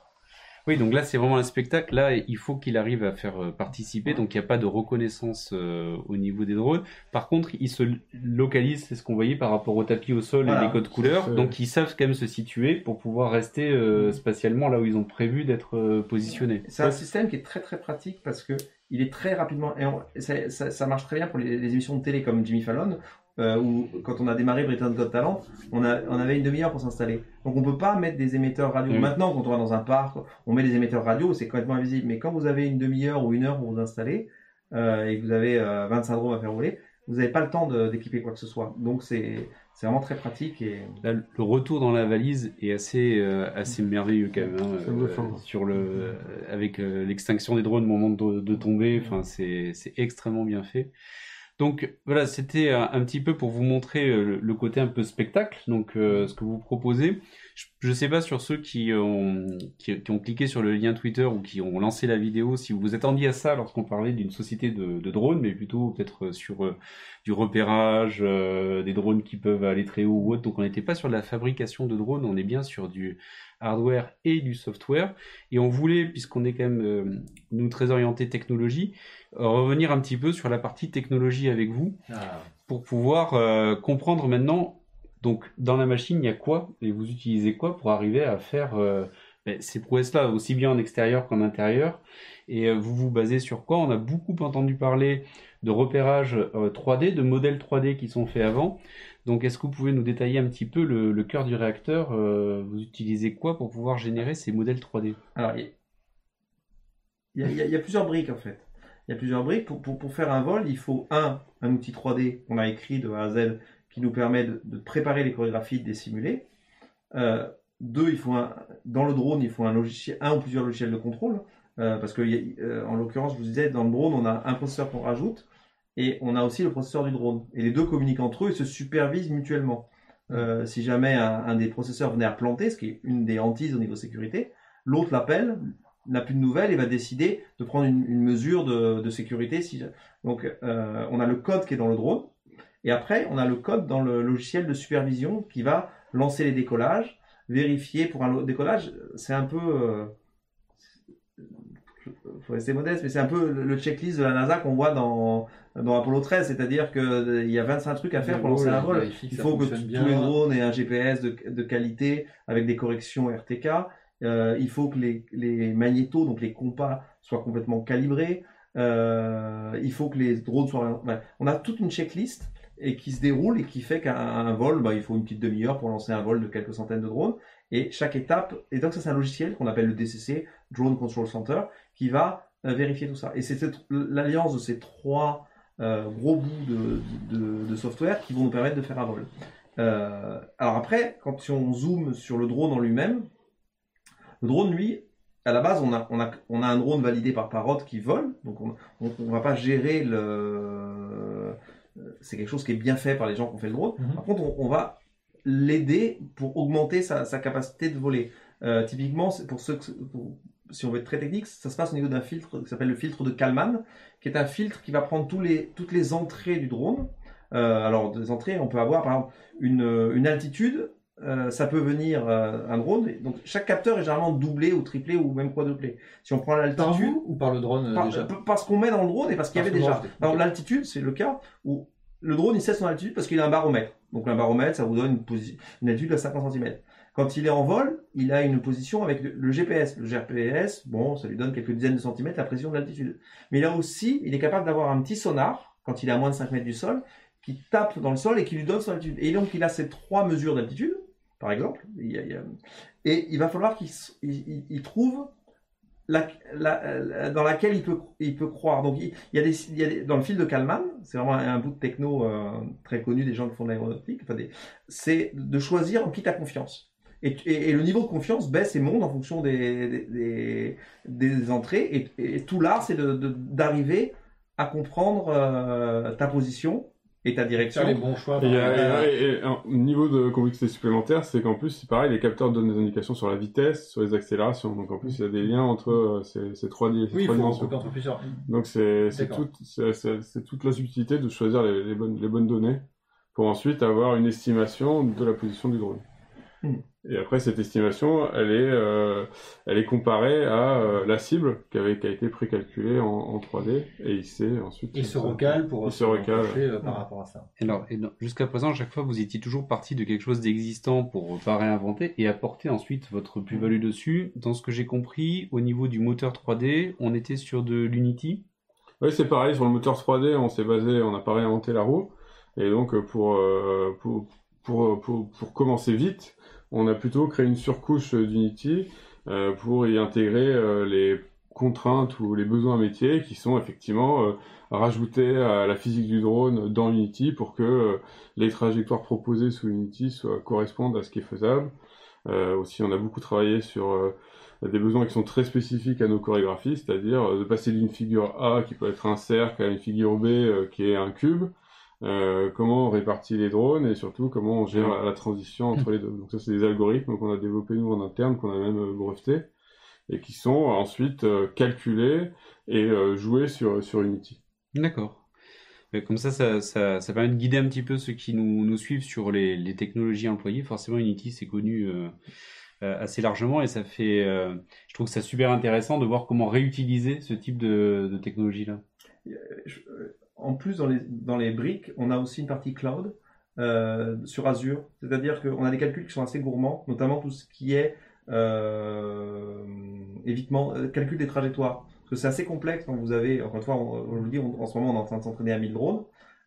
Oui, donc là c'est vraiment un spectacle. Là, il faut qu'il arrive à faire euh, participer. Donc il n'y a pas de reconnaissance euh, au niveau des drones. Par contre, ils se localisent, c'est ce qu'on voyait par rapport au tapis au sol Voilà. et les codes couleurs. Donc ils savent quand même se situer pour pouvoir rester euh, spatialement là où ils ont prévu d'être euh, positionnés. C'est un système qui est très très pratique parce que il est très rapidement et on- ça, ça- ça marche très bien pour les, les émissions de télé comme Jimmy Fallon euh, où quand on a démarré Britain's Got Talent, on, a, on avait une demi-heure pour s'installer. Donc on peut pas mettre des émetteurs radio. Mm. Maintenant, quand on va dans un parc, on met des émetteurs radio, c'est complètement invisible. Mais quand vous avez une demi-heure ou une heure pour vous installer euh, et que vous avez euh, 25 drones à faire rouler, vous n'avez pas le temps d'équiper quoi que ce soit. Donc c'est c'est vraiment très pratique et Là, le retour dans la valise est assez euh, assez merveilleux quand même. hein, bluffant. sur le euh, avec euh, l'extinction des drones au moment de, de tomber, enfin c'est c'est extrêmement bien fait. Donc voilà, c'était un, un petit peu pour vous montrer euh, le, le côté un peu spectacle, donc euh, ce que vous proposez. Je ne sais pas sur ceux qui ont, qui, qui ont cliqué sur le lien Twitter ou qui ont lancé la vidéo, si vous vous attendiez à ça lorsqu'on parlait d'une société de, de drones, mais plutôt peut-être sur euh, du repérage, euh, des drones qui peuvent aller très haut ou autre. Donc on n'était pas sur la fabrication de drones, on est bien sur du hardware et du software. Et on voulait, puisqu'on est quand même euh, nous très orienté technologie, euh, revenir un petit peu sur la partie technologie avec vous Ah. pour pouvoir euh, comprendre maintenant. Donc dans la machine, il y a quoi et vous utilisez quoi pour arriver à faire euh, ben, ces prouesses-là, aussi bien en extérieur qu'en intérieur? Et euh, vous vous basez sur quoi? On a beaucoup entendu parler de repérage euh, 3D, de modèles 3D qui sont faits avant. Donc est-ce que vous pouvez nous détailler un petit peu le, cœur du réacteur? Euh, Vous utilisez quoi pour pouvoir générer ces modèles 3D Alors, il y, y a plusieurs briques en fait. Il y a plusieurs briques. Pour, pour, pour faire un vol, il faut un, un outil 3D qu'on a écrit de A à Z qui nous permet de, préparer les chorégraphies, de les simuler. Euh, deux, il faut dans le drone, il faut un logiciel, un ou plusieurs logiciels de contrôle. Euh, parce que, euh, en l'occurrence, je vous disais, dans le drone, on a un processeur qu'on rajoute et on a aussi le processeur du drone. Et les deux communiquent entre eux et se supervisent mutuellement. Si jamais un, des processeurs venait à planter, ce qui est une des hantises au niveau sécurité, l'autre l'appelle, n'a plus de nouvelles et va décider de prendre une, mesure de, sécurité. Donc, on a le code qui est dans le drone, et après, on a le code dans le logiciel de supervision qui va lancer les décollages, vérifier pour un décollage. C'est un peu, euh, faut rester modeste, mais c'est un peu le le checklist de la NASA qu'on voit dans dans Apollo 13, c'est-à-dire qu'il y a 25 trucs à faire pour lancer un vol. Il faut que tous les drones aient un GPS de, de qualité avec des corrections RTK. Euh, il faut que les, les, magnétos, donc les compas, soient complètement calibrés. Euh, il faut que les drones soient. on a toute une checklist et qui se déroule et qui fait qu'un vol, bah, il faut une petite demi-heure pour lancer un vol de quelques centaines de drones. Et chaque étape, et donc ça c'est un logiciel qu'on appelle le DCC, Drone Control Center, qui va euh, vérifier tout ça. Et c'est l'alliance de ces trois euh, gros bouts de, software qui vont nous permettre de faire un vol. Euh, alors après, quand on zoome sur le drone en lui-même, le drone, lui, à la base, on a un drone validé par Parrot qui vole, donc on ne va pas gérer le... C'est quelque chose qui est bien fait par les gens qui ont fait le drone. Mm-hmm. Par contre, on, va l'aider pour augmenter sa, sa, capacité de voler. Euh, typiquement, pour ceux, pour, si on veut être très technique, ça se passe au niveau d'un filtre qui s'appelle le filtre de Kalman, qui est un filtre qui va prendre tous les, toutes les entrées du drone. Euh, alors, des entrées, on peut avoir par exemple une, une altitude, euh, ça peut venir euh, un drone. Donc, chaque capteur est généralement doublé ou triplé ou même quadruplé. Si on prend l'altitude. ou par le drone par, déjà Parce qu'on met dans le drone et parce qu'il y avait déjà. Alors, l'altitude, c'est le cas où le drone il sait son altitude parce qu'il a un baromètre. Donc, un baromètre, ça vous donne une, une altitude à 50 cm. Quand il est en vol, il a une position avec le GPS. Le GPS, bon, ça lui donne quelques dizaines de centimètres la pression de l'altitude. Mais là aussi, il est capable d'avoir un petit sonar, quand il est à moins de 5 mètres du sol, qui tape dans le sol et qui lui donne son altitude. Et donc, il a ces trois mesures d'altitude, par exemple. Et il va falloir qu'il trouve la, dans laquelle il peut, il peut croire. Donc, il, y a des, il y a dans le fil de Kalman, c'est vraiment un, bout de techno euh, très connu des gens qui font de l'aéronautique, enfin c'est de choisir en qui tu as confiance. Et, le niveau de confiance baisse et monte en fonction des, des, entrées. Et, tout l'art, c'est d'arriver à comprendre euh, ta position et ta direction. les bons choix. Et, un niveau de complexité supplémentaire, c'est qu'en plus, c'est pareil, les capteurs donnent des indications sur la vitesse, sur les accélérations. Donc en plus, il y a des liens entre euh, ces, ces trois, ces oui, trois dimensions. Entre plusieurs. Donc c'est toute, toute la subtilité de choisir les, les, bonnes, les bonnes données pour ensuite avoir une estimation de la position du drone. Hmm. Et après, cette estimation, elle est, euh, elle est comparée à euh, la cible qui, avait, qui a été précalculée en, en 3D et il s'est ensuite. Il se recale pour se recale. Euh, par rapport à ça. Et alors, jusqu'à présent, à chaque fois, vous étiez toujours parti de quelque chose d'existant pour pas réinventer et apporter ensuite votre plus-value dessus. Dans ce que j'ai compris, au niveau du moteur 3D, on était sur de l'Unity. Oui, c'est pareil. Sur le moteur 3D, on s'est basé, on n'a pas réinventé la roue. Et donc, pour, pour, pour, pour, pour commencer vite, on a plutôt créé une surcouche d'Unity euh, pour y intégrer euh, les contraintes ou les besoins métiers qui sont effectivement euh, rajoutés à la physique du drone dans Unity pour que les trajectoires proposées sous Unity soient, correspondent à ce qui est faisable. aussi, on a beaucoup travaillé sur des besoins qui sont très spécifiques à nos chorégraphies, c'est-à-dire de passer d'une figure A qui peut être un cercle à une figure B qui est un cube, euh, comment on répartit les drones et surtout comment on gère la transition entre les deux. Donc ça c'est des algorithmes qu'on a développés nous en interne, qu'on a même euh, breveté et qui sont ensuite euh, calculés et joués sur, sur Unity. D'accord. Comme ça, ça, ça, ça, permet de guider un petit peu ceux qui nous, nous suivent sur les, les technologies employées. Forcément, Unity, c'est connu assez largement et ça fait, je trouve que c'est super intéressant de voir comment réutiliser ce type de, de technologie-là en plus, dans les, dans les briques, on a aussi une partie cloud euh, sur Azure. C'est-à-dire qu'on a des calculs qui sont assez gourmands, notamment tout ce qui est euh, évitement, euh, calcul des trajectoires. Parce que c'est assez complexe quand vous avez, encore une fois, dis, en ce moment, on est en train de s'entraîner à 1000 drones.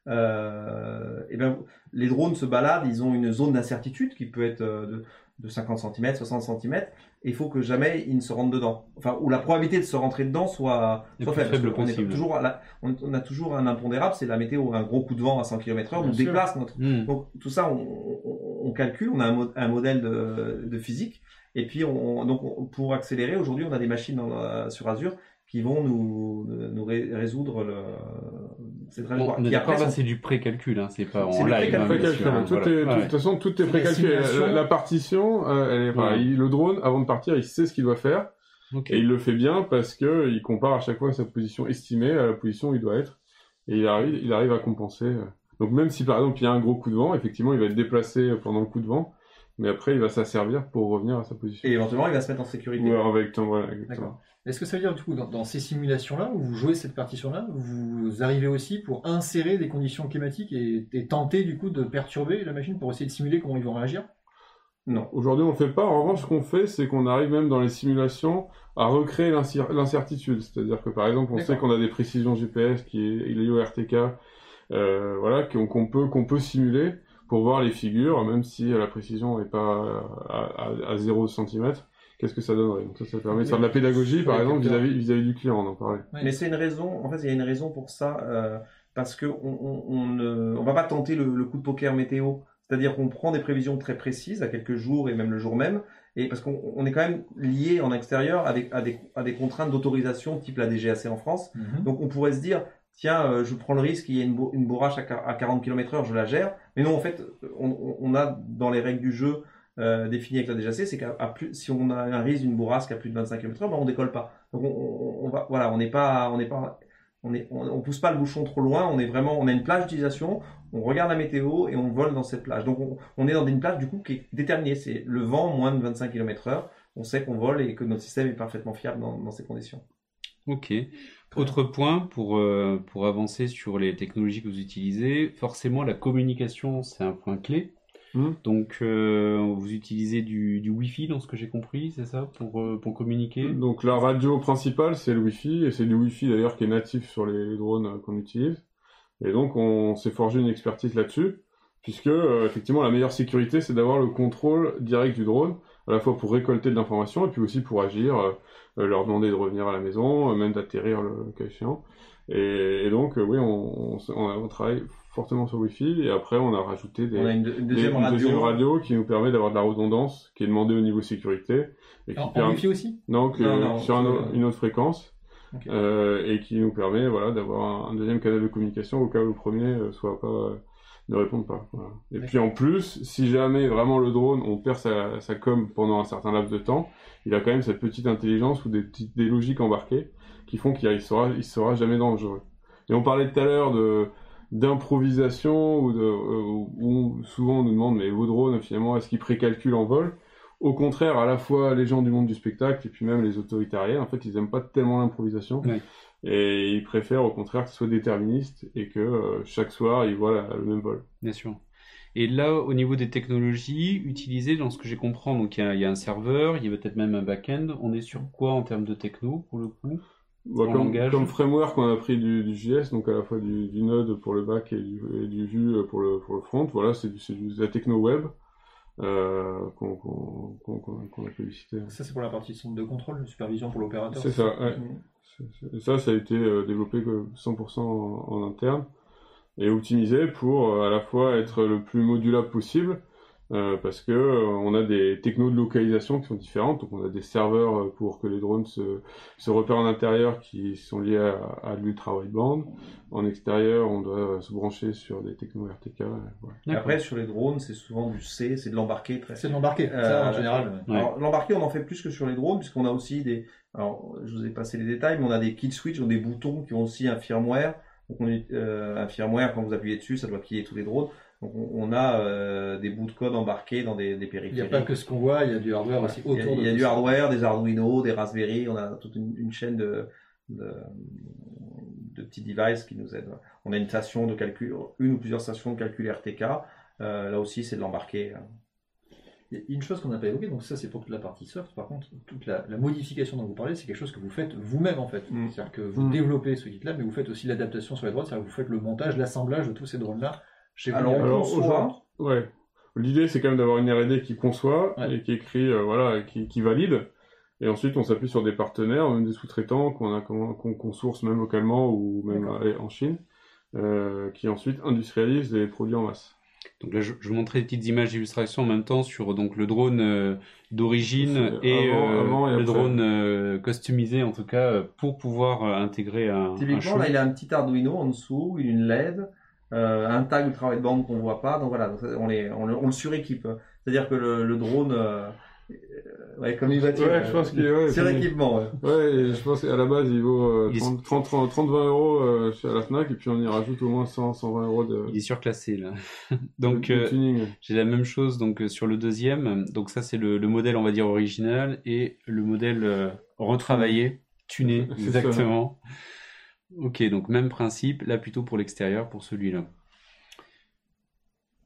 Et bien, les drones se baladent, ils ont une zone d'incertitude qui peut être de 50 cm, 60 cm, et il faut que jamais ils ne se rentrent dedans. Enfin, ou la probabilité de se rentrer dedans soit, soit faible. on, est toujours on, a toujours un impondérable, c'est la météo, un gros coup de vent à 100 km h nous déplace notre. Hmm. Donc tout ça, on, calcule, on a un, un modèle de, de, physique, et puis on, donc pour accélérer, aujourd'hui, on a des machines sur Azure qui vont nous, nous résoudre le, cette trajectoire. Bon, c'est du pré-calcul, hein, c'est pas en live. Hein, de toute façon, tout est pré-calculé. La, partition, euh, elle est, le drone, avant de partir, il sait ce qu'il doit faire. Et il le fait bien parce que il compare à chaque fois sa position estimée à la position où il doit être. Et il arrive, il arrive à compenser. Donc même si par exemple il y a un gros coup de vent, effectivement il va être déplacé pendant le coup de vent, mais après il va s'asservir pour revenir à sa position. Et éventuellement, il va se mettre en sécurité. Ouais, avec ton, voilà. Est-ce que ça veut dire, du coup, dans, dans ces simulations-là, où vous jouez cette partition-là, vous arrivez aussi pour insérer des conditions climatiques et, et tenter, du coup, de perturber la machine pour essayer de simuler comment ils vont réagir? Non. Aujourd'hui, on le fait pas. En revanche, ce qu'on fait, c'est qu'on arrive même dans les simulations à recréer l'incer- l'incertitude. C'est-à-dire que, par exemple, on sait qu'on a des précisions GPS qui est l'IO-RTK, euh, voilà, qu'on qu'on peut, qu'on peut simuler pour voir les figures, même si la précision n'est pas à, à, à 0 cm. Qu'est-ce que ça donnerait Donc ça, ça permet de faire de la pédagogie, par exemple, vis-à-vis du client, on en parlait. Ouais. Mais c'est une raison, en fait, il y a une raison pour ça, euh, parce que on, on, on ne on va pas tenter le, le coup de poker météo. C'est-à-dire qu'on prend des prévisions très précises à quelques jours et même le jour même, et parce qu'on on est quand même lié en extérieur à des, à des, à des contraintes d'autorisation type la DGAC en France. Mhm. Donc on pourrait se dire, tiens, euh, je prends le risque, il y a une, bo- une bourrache à, à 40 km heure, je la gère. Mais non, en fait, on, on- on a dans les règles du jeu euh, définies avec la DGAC, c'est qu'à plus, si on a un risque d'une bourrasque à plus de 25 km heure, ben on décolle pas. Donc on, on, va, voilà, on n'est pas, on n'est pas, on est, on, pousse pas le bouchon trop loin. On est vraiment, on a une plage d'utilisation. On regarde la météo et on vole dans cette plage. Donc on, on est dans une plage du coup qui est déterminée. C'est le vent moins de 25 km heure. On sait qu'on vole et que notre système est parfaitement fiable dans, dans ces conditions. Ok. Autre point pour, euh, pour avancer sur les technologies que vous utilisez, forcément la communication c'est un point clé. Mhm. Donc euh, vous utilisez du, du Wi-Fi dans ce que j'ai compris, c'est ça, pour, euh, pour communiquer? Donc la radio principale, c'est le Wi-Fi, et c'est du Wi-Fi d'ailleurs qui est natif sur les drones euh, qu'on utilise. Et donc on s'est forgé une expertise là-dessus, puisque euh, effectivement la meilleure sécurité, c'est d'avoir le contrôle direct du drone, à la fois pour récolter de l'information, et puis aussi pour agir, leur demander de revenir à la maison, même d'atterrir le cas échéant. Et, et donc euh, oui, on, travaille fortement sur Wi-Fi, et après on a rajouté des, On a une, une deuxième des- une radio. deuxième radio qui nous permet d'avoir de la redondance, qui est demandée au niveau sécurité, et qui En, en permet... Wi-Fi aussi? Non, non, sur un une autre fréquence euh, et qui nous permet voilà d'avoir un, un deuxième canal de communication au cas où le premier euh, soit pas euh, ne réponde pas. Voilà. Et puis en plus, si jamais vraiment le drone on perd sa, sa com pendant un certain laps de temps, il a quand même cette petite intelligence ou des petites des logiques embarquées qui font qu'il il sera il sera jamais dangereux. Et on parlait tout à l'heure de d'improvisation ou de euh, où souvent on nous demande mais vos drones finalement est-ce qu'ils précalculent en vol? Au contraire, à la fois les gens du monde du spectacle et puis même les autoritariens, en fait, ils aiment pas tellement l'improvisation. Ouais. Et ils préfèrent au contraire que ce soit déterministe et que euh, chaque soir, ils voient la- le même vol. Bien sûr. Et là, au niveau des technologies utilisées, dans ce que j'ai compris, donc il y y a un serveur, il y a peut-être même un back-end. On est sur quoi en termes de techno pour le coup? Bah, comme, langage. comme framework, on a pris du, du JS, donc à la fois du, du Node pour le back et du, et du Vue pour le, pour le front. Voilà, c'est du, c'est du- de la techno web euh, qu'on qu'on qu'on- qu'on a publicité. Ça, c'est pour la partie centre de contrôle, de supervision pour l'opérateur. C'est ça, ouais. Ça, ça a été euh, développé que 100% en, en interne et optimisé pour euh, à la fois être le plus modulable possible euh, parce que euh, on a des technos de localisation qui sont différentes. Donc on a des serveurs euh, pour que les drones se, se repèrent en intérieur qui sont liés à, à l'ultra wideband. En extérieur, on doit se brancher sur des technos RTK. après, sur les drones, c'est souvent du C, c'est de l'embarqué très C'est de l'embarqué, Euh, en général. ouais. L'embarqué, on en fait plus que sur les drones, puisqu'on a aussi des. Alors, je vous ai passé les détails, mais on a des kill switch, donc des boutons qui ont aussi un firmware. Donc, on, est- euh, un firmware, quand vous appuyez dessus, ça doit killer tous les drones. On, a euh, des bouts de code embarqués dans des, des Il n'y a périphériques. pas que ce qu'on voit, il y a du hardware aussi Il y a, autour de il y a du ça. hardware, des Arduino, des Raspberry, on a toute une, une chaîne de, de, de petits devices qui nous aident. On a une station de calcul, une ou plusieurs stations de calcul RTK. Euh, là aussi, c'est de y a une chose qu'on n'a pas évoquée, donc ça c'est pour toute la partie soft, par contre, toute la, la modification dont vous parlez, c'est quelque chose que vous faites vous-même en fait. Mm. C'est-à-dire que vous Mm. développez ce kit-là, mais vous faites aussi l'adaptation sur les droits, c'est-à-dire que vous faites le montage, l'assemblage de tous ces drones-là chez. Alors, on Alors, conçoit- Ouais. L'idée, c'est quand même d'avoir une R&D qui conçoit Ouais. et qui écrit, euh, voilà, qui, qui valide. Et ensuite, on s'appuie sur des partenaires, même des sous-traitants qu'on a, qu'on, qu'on- qu'on source même localement ou même euh, en Chine, euh, qui ensuite industrialisent les produits en masse. Donc là, je, je vous montrais des petites images d'illustration en même temps sur donc le drone euh, d'origine et avant- euh, avant et le après. drone euh, customisé en tout cas pour pouvoir euh, intégrer un, Typiquement, là, il a un petit Arduino en dessous, une LED, euh, un tag ultra wideband qu'on voit pas. Donc voilà, donc on, les, on, le, on le suréquipe. C'est-à-dire que le, le drone, euh, Ouais, comme une voiture. Ouais, je pense qu'il ouais, je pense qu'à la base, il vaut euh, Il est- 30, 30, 30, 30, 20 euros euh, chez la Fnac, et puis on y rajoute au moins 100, 120 euros de, Il est surclassé là. Donc de euh, j'ai la même chose donc euh, sur le deuxième. Donc ça c'est le, le modèle on va dire original et le modèle euh, retravaillé, tuné ça. Ok donc même principe là plutôt pour l'extérieur pour celui-là.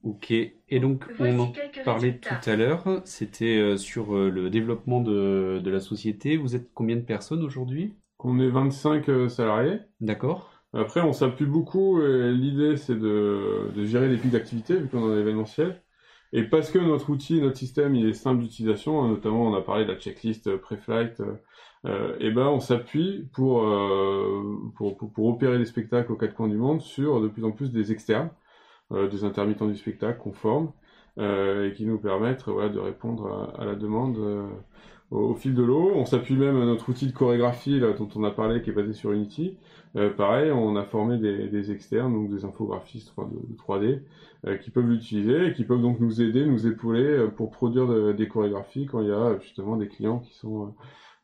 Ok et donc on en parlait résultats. tout à l'heure. C'était euh, sur euh, le développement de, de la société. Vous êtes combien de personnes aujourd'hui? On est 25 euh, salariés. D'accord. Après, on s'appuie beaucoup, et l'idée, c'est de, de gérer les pics d'activité, vu qu'on est en événementiel. Et parce que notre outil, notre système, il est simple d'utilisation, hein, notamment on a parlé de la checklist euh, pré-flight, euh, euh, et ben on s'appuie pour, euh, pour, pour, pour opérer des spectacles aux quatre coins du monde sur de plus en plus des externes, euh, des intermittents du spectacle qu'on forme, euh, et qui nous permettent voilà, de répondre à, à la demande au, au fil de l'eau. On s'appuie même à notre outil de chorégraphie là, dont on a parlé, qui est basé sur Unity. Euh, pareil, on a formé des, des externes, donc des infographistes enfin, de, de 3D, euh, qui peuvent l'utiliser et qui peuvent donc nous aider, nous épauler euh, pour produire de- des chorégraphies quand il y a justement des clients qui sont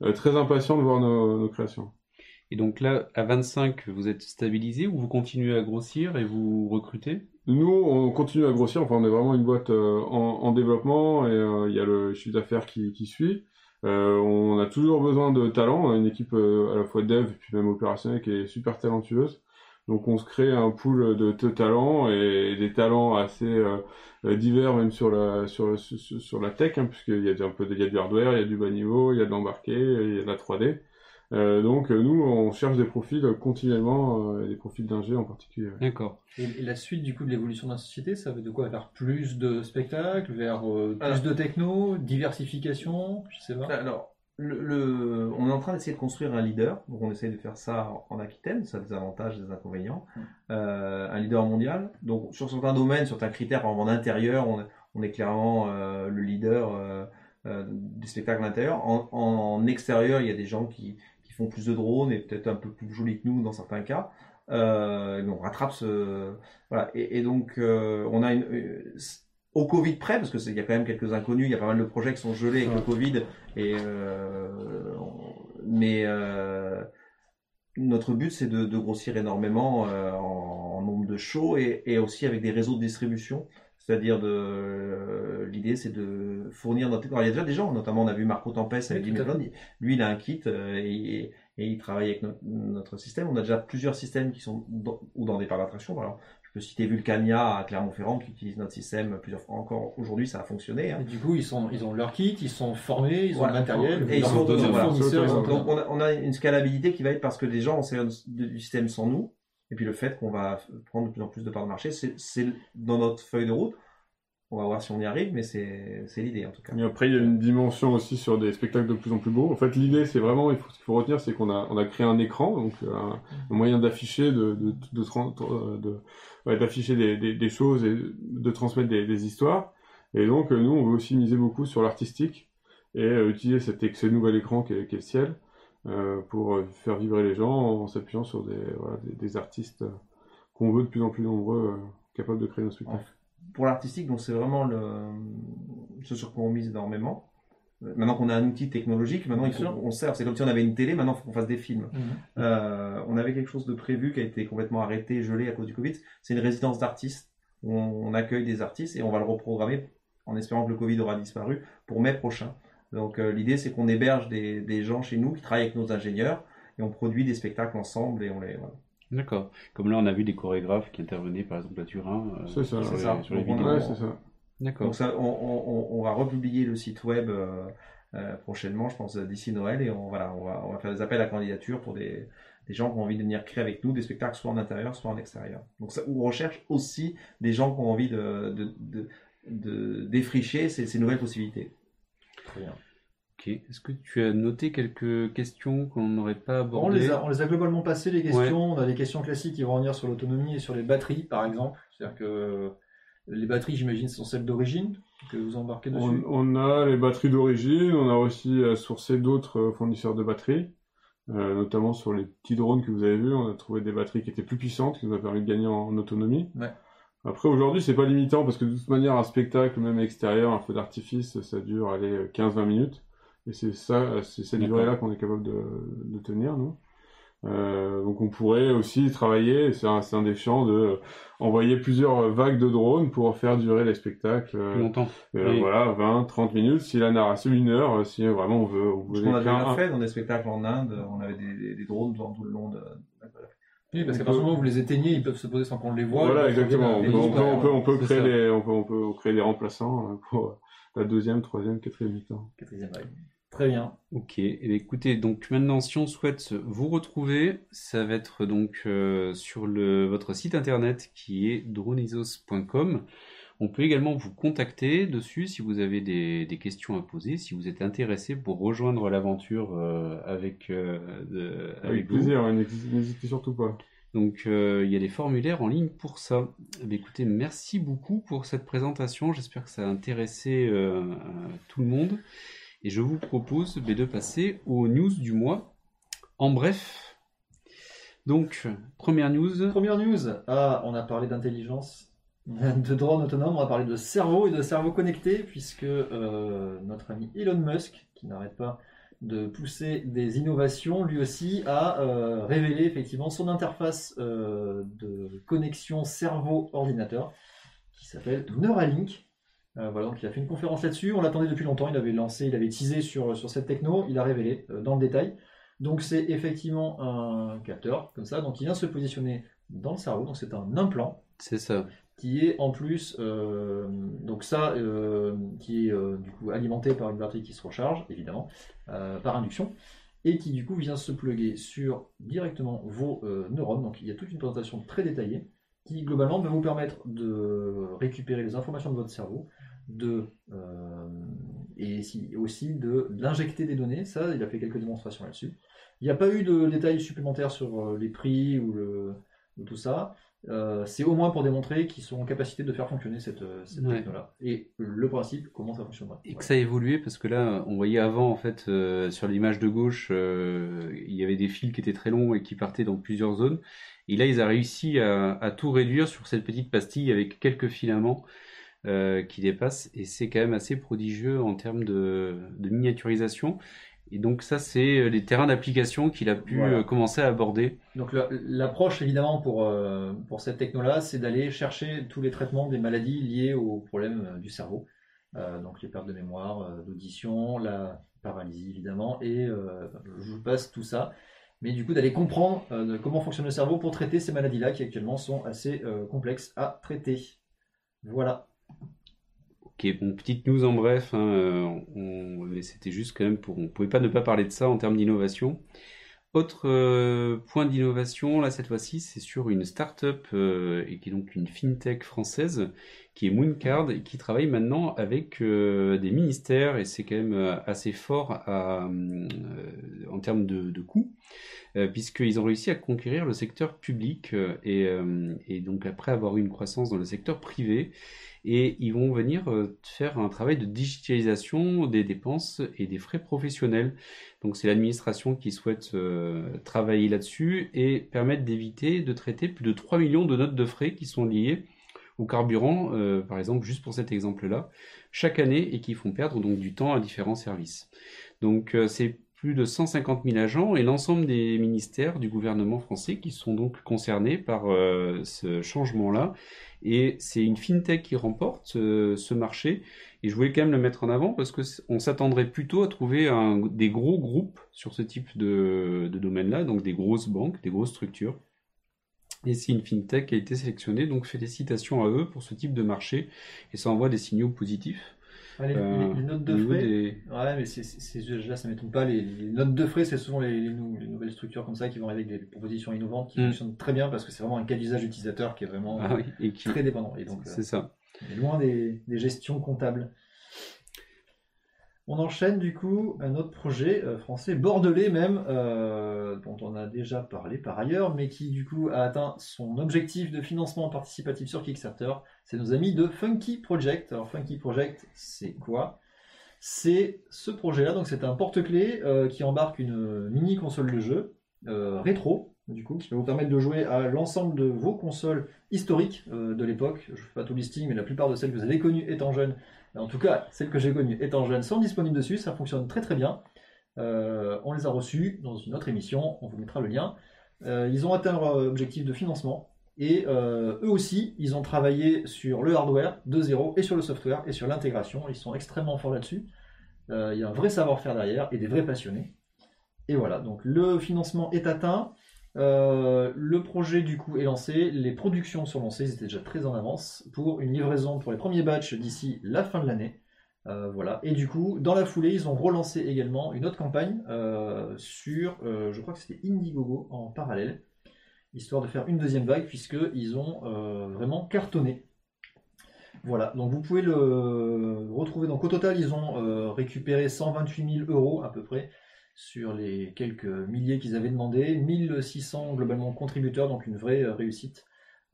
euh, euh, très impatients de voir nos, nos créations. Et donc là à 25 vous êtes stabilisé ou vous continuez à grossir et vous recrutez? Nous, on continue à grossir, enfin on est vraiment une boîte euh, en, en développement et euh, il y a le chiffre d'affaires qui, qui suit. Euh, on a toujours besoin de talent, on a une équipe euh, à la fois dev et puis même opérationnelle qui est super talentueuse. Donc on se crée un pool de, talents et des talents assez euh, divers même sur la sur, sur la tech hein, puisqu'il y a un peu de- il y a du hardware, il y a du bas niveau, il y a de l'embarqué, il y a de la 3D. Euh, donc euh, nous on cherche des profils continuellement, euh, des profils d'ingé en particulier. ouais. D'accord. Et, et la suite du coup de l'évolution de la société, ça veut de quoi? Vers plus de spectacles, vers euh, plus Alors. de techno, diversification, je sais pas. Alors, le, le- on est en train d'essayer de construire un leader. Donc, on essaie de faire ça en, Aquitaine. Ça a des avantages, des inconvénients. Mm. Euh, un leader mondial. Donc, sur certains domaines, sur certains critères, par exemple en intérieur, on, on est clairement euh, le leader euh, euh, des spectacles à l'intérieur. En, en extérieur, il y a des gens qui font plus de drones et peut-être un peu plus jolis que nous dans certains cas. Euh, mais on rattrape ce voilà. Et, et donc euh, on a une euh, au Covid près parce que c'est- il y a quand même quelques inconnus il y a pas mal de projets qui sont gelés avec le Covid et on- mais notre but c'est de, de grossir énormément en, en nombre de shows et, et aussi avec des réseaux de distribution c'est-à-dire de l'idée c'est de fournir notre alors il y a déjà des gens notamment on a vu Marco Tempest avec Oui, lui il a un kit euh, et, et il travaille avec notre, notre système. On a déjà plusieurs systèmes qui sont dans, ou dans des parcs d'attraction alors je peux citer Vulcania à Clermont-Ferrand qui utilise notre système plusieurs fois. Encore aujourd'hui ça a fonctionné hein. Et du coup, ils, sont, ils ont leur kit, ils sont formés, ils ont Voilà. le matériel, Et ils sont un voilà. Donc, Donc on a, on a une scalabilité qui va être parce que les gens ont servi du système sans nous, et puis le fait qu'on va prendre de plus en plus de parts de marché, c'est dans notre feuille de route. On va voir si on y arrive, mais c'est l'idée en tout cas. Et après, il y a une dimension aussi sur des spectacles de plus en plus beaux. En fait, l'idée, c'est vraiment, il faut, ce qu'il faut retenir, c'est qu'on a, créé un écran, donc euh, un, moyen d'afficher, de, de, euh, d'afficher des, choses et de transmettre des, histoires. Et donc, euh, nous, on veut aussi miser beaucoup sur l'artistique et utiliser cet, ce nouvel écran qui est, qui est le ciel euh, pour euh, faire vibrer les gens en s'appuyant sur des, voilà, des, des artistes euh, qu'on veut de plus en plus nombreux, euh, capables de créer nos spectacles. Pour l'artistique, donc c'est vraiment le, ce sur quoi on mise énormément. Maintenant qu'on a un outil technologique, maintenant il qu'on sert. C'est comme si on avait une télé, maintenant il faut qu'on fasse des films. Mhm. Euh, on avait quelque chose de prévu qui a été complètement arrêté, gelé à cause du Covid. C'est une résidence d'artistes. où On, on accueille des artistes et on va le reprogrammer en espérant que le Covid aura disparu pour mai prochain. Donc euh, l'idée c'est qu'on héberge des, des gens chez nous qui travaillent avec nos ingénieurs et on produit des spectacles ensemble et on les voilà. D'accord. Comme là, on a vu des chorégraphes qui intervenaient, par exemple, à Turin, euh, C'est ça. sur, C'est les, ça. sur les vidéos. Ouais, c'est ça. D'accord. Donc ça, on, on- on- on va republier le site web euh, euh, prochainement, je pense d'ici Noël et on voilà, on va, on va faire des appels à candidature pour des, des gens qui ont envie de venir créer avec nous des spectacles soit en intérieur, soit en extérieur. Donc ça, on recherche aussi des gens qui ont envie de, de, de, de défricher ces, ces nouvelles possibilités. Très bien. Ok. Est-ce que tu as noté quelques questions qu'on n'aurait pas On abordées les, a, on les a globalement passées, les questions. On a des questions classiques qui vont revenir sur l'autonomie et sur les batteries, par exemple. C'est-à-dire que les batteries, j'imagine, sont celles d'origine que vous embarquez On, dessus. on a les batteries d'origine, on a aussi euh, sourcé d'autres euh, fournisseurs de batteries, euh, notamment sur les petits drones que vous avez vus, on a trouvé des batteries qui étaient plus puissantes, qui nous a permis de gagner en, en autonomie. Ouais. Après, aujourd'hui, c'est pas limitant parce que de toute manière, un spectacle, même extérieur, un feu d'artifice, ça dure, aller 15-20 minutes. Et c'est ça, c'est cette durée-là qu'on est capable de, de tenir, nous. Euh, donc on pourrait aussi travailler, c'est un, c'est un des champs de euh, envoyer plusieurs vagues de drones pour faire durer les spectacles. euh, Plus longtemps. euh, Voilà, 20, 30 minutes, si la narration, une heure, si vraiment on veut, on veut qu'on a déjà fait dans des spectacles en Inde, on avait des, des, des drones dans tout le long de. Oui, parce qu'à On partir du moment où vous les éteignez, ils peuvent se poser sans qu'on les voit. Voilà, exactement. On peut, on on on créer ça. des, on peut, on peut créer des remplaçants pour la deuxième, troisième, quatrième mi-temps. Quatrième vague. Très bien. Ok, eh écoutez, donc maintenant, si on souhaite vous retrouver, ça va être donc euh, sur le, votre site internet qui est dronisos.com. On peut également vous contacter dessus si vous avez des, des questions à poser, si vous êtes intéressé pour rejoindre l'aventure euh, avec, euh, de- avec Avec vous. plaisir, n'hésitez surtout pas. Donc euh, il y a des formulaires en ligne pour ça. Eh écoutez, merci beaucoup pour cette présentation. J'espère que ça a intéressé tout le monde. Et je vous propose de passer aux news du mois. En bref. Donc, première news. Première news. Ah, on a parlé d'intelligence, de drones autonomes, on a parlé de cerveau et de cerveau connecté, puisque euh, notre ami Elon Musk, qui n'arrête pas de pousser des innovations, lui aussi a euh, révélé effectivement son interface euh, de connexion cerveau-ordinateur, qui s'appelle Neuralink. Euh, voilà, donc il a fait une conférence là-dessus, on l'attendait depuis longtemps, il avait lancé, il avait teasé sur, sur cette techno, il a révélé euh, dans le détail. Donc c'est effectivement un capteur comme ça, donc il vient se positionner dans le cerveau, donc c'est un implant. C'est ça. qui est en plus euh, donc ça qui est du coup alimenté par une batterie qui se recharge évidemment par induction. Et qui du coup vient se plugger sur directement vos neurones. Donc il y a toute une présentation très détaillée qui globalement va vous permettre de récupérer les informations de votre cerveau, de euh, et si- aussi de d'injecter des données. Ça, il a fait quelques démonstrations là-dessus. Il n'y a pas eu de détails supplémentaires sur euh, les prix ou, le, ou tout ça. Euh, c'est au moins pour démontrer qu'ils sont en capacité de faire fonctionner cette, cette Ouais. techno-là. Et le principe, comment ça fonctionnera. Et que ça a évolué parce que là, on voyait avant, en fait, euh, sur l'image de gauche, euh, il y avait des fils qui étaient très longs et qui partaient dans plusieurs zones. Et là, ils ont réussi à, à tout réduire sur cette petite pastille avec quelques filaments euh, qui dépassent. Et c'est quand même assez prodigieux en termes de, de miniaturisation. Et donc ça, c'est euh, les terrains d'application qu'il a pu Voilà. euh, commencer à aborder. Donc la- l'approche évidemment pour, euh, pour cette techno-là, c'est d'aller chercher tous les traitements des maladies liées aux problèmes du cerveau. Euh, donc les pertes de mémoire, d'audition, la paralysie évidemment, et je vous passe tout ça. Mais du coup d'aller comprendre comment fonctionne le cerveau pour traiter ces maladies-là qui actuellement sont assez complexes à traiter. Voilà. Ok, bon, petite news en bref, hein, euh, on- mais c'était juste quand même pour, on pouvait pas ne pas parler de ça en termes d'innovation. Autre euh, point d'innovation, là cette fois-ci, c'est sur une start-up euh, et qui est donc une fintech française qui est Mooncard qui travaille maintenant avec euh, des ministères et c'est quand même euh, assez fort euh, en termes de, coûts puisqu'ils ont réussi à conquérir le secteur public et, et donc après avoir eu une croissance dans le secteur privé et ils vont venir faire un travail de digitalisation des dépenses et des frais professionnels. Donc c'est l'administration qui souhaite travailler là-dessus et permettre d'éviter de traiter plus de 3 millions de notes de frais qui sont liées au carburant, euh, par exemple, juste pour cet exemple-là, chaque année et qui font perdre donc du temps à différents services. Donc euh, c'est plus de 150 000 agents et l'ensemble des ministères du gouvernement français qui sont donc concernés par euh, ce changement-là. Et c'est une fintech qui remporte ce marché. Et je voulais quand même le mettre en avant parce que on s'attendrait plutôt à trouver des gros groupes sur ce type de domaine-là, donc des grosses banques, des grosses structures. Et c'est une fintech qui a été sélectionnée, donc félicitations à eux pour ce type de marché. Et ça envoie des signaux positifs. Ah, les, euh, les- notes de frais. des- Ouais, mais c'est, c'est- c'est- là, ça m'étonne pas. Les, les notes de frais, c'est souvent les, les nou- les nouvelles structures comme ça qui vont arriver avec des propositions innovantes qui Mm. fonctionnent très bien parce que c'est vraiment un cas d'usage utilisateur qui est vraiment Ah oui, et qui... très dépendant. Et donc, euh, C'est ça. est loin des, des gestions comptables. On enchaîne du coup un autre projet euh, français, bordelais même, euh, dont on a déjà parlé par ailleurs, mais qui du coup a atteint son objectif de financement participatif sur Kickstarter. C'est nos amis de Funky Project. Alors Funky Project, c'est quoi? C'est ce projet-là, donc c'est un porte-clés euh, qui embarque une mini console de jeu euh, rétro, du coup, qui va vous permettre de jouer à l'ensemble de vos consoles historiques de l'époque. Je ne fais pas tout listing, mais la plupart de celles que vous avez connues étant jeunes, en tout cas celles que j'ai connues étant jeunes, sont disponibles dessus. Ça fonctionne très très bien. Euh, on les a reçues dans une autre émission, on vous mettra le lien. Euh, ils ont atteint leur objectif de financement. Et eux aussi, ils ont travaillé sur le hardware de zéro et sur le software et sur l'intégration. Ils sont extrêmement forts là-dessus. il y a un vrai savoir-faire derrière et des vrais passionnés. Et voilà, donc le financement est atteint. Euh, le projet du coup est lancé, les productions sont lancées, ils étaient déjà très en avance pour une livraison pour les premiers batchs d'ici la fin de l'année. Euh, voilà. Et du coup, dans la foulée, ils ont relancé également une autre campagne euh, sur, je crois que c'était Indiegogo en parallèle, histoire de faire une deuxième vague puisqu'ils ont vraiment cartonné. Voilà, donc vous pouvez le retrouver. Donc au total, ils ont récupéré 128 000 euros à peu près sur les quelques milliers qu'ils avaient demandé. 1600 globalement contributeurs, donc une vraie euh, réussite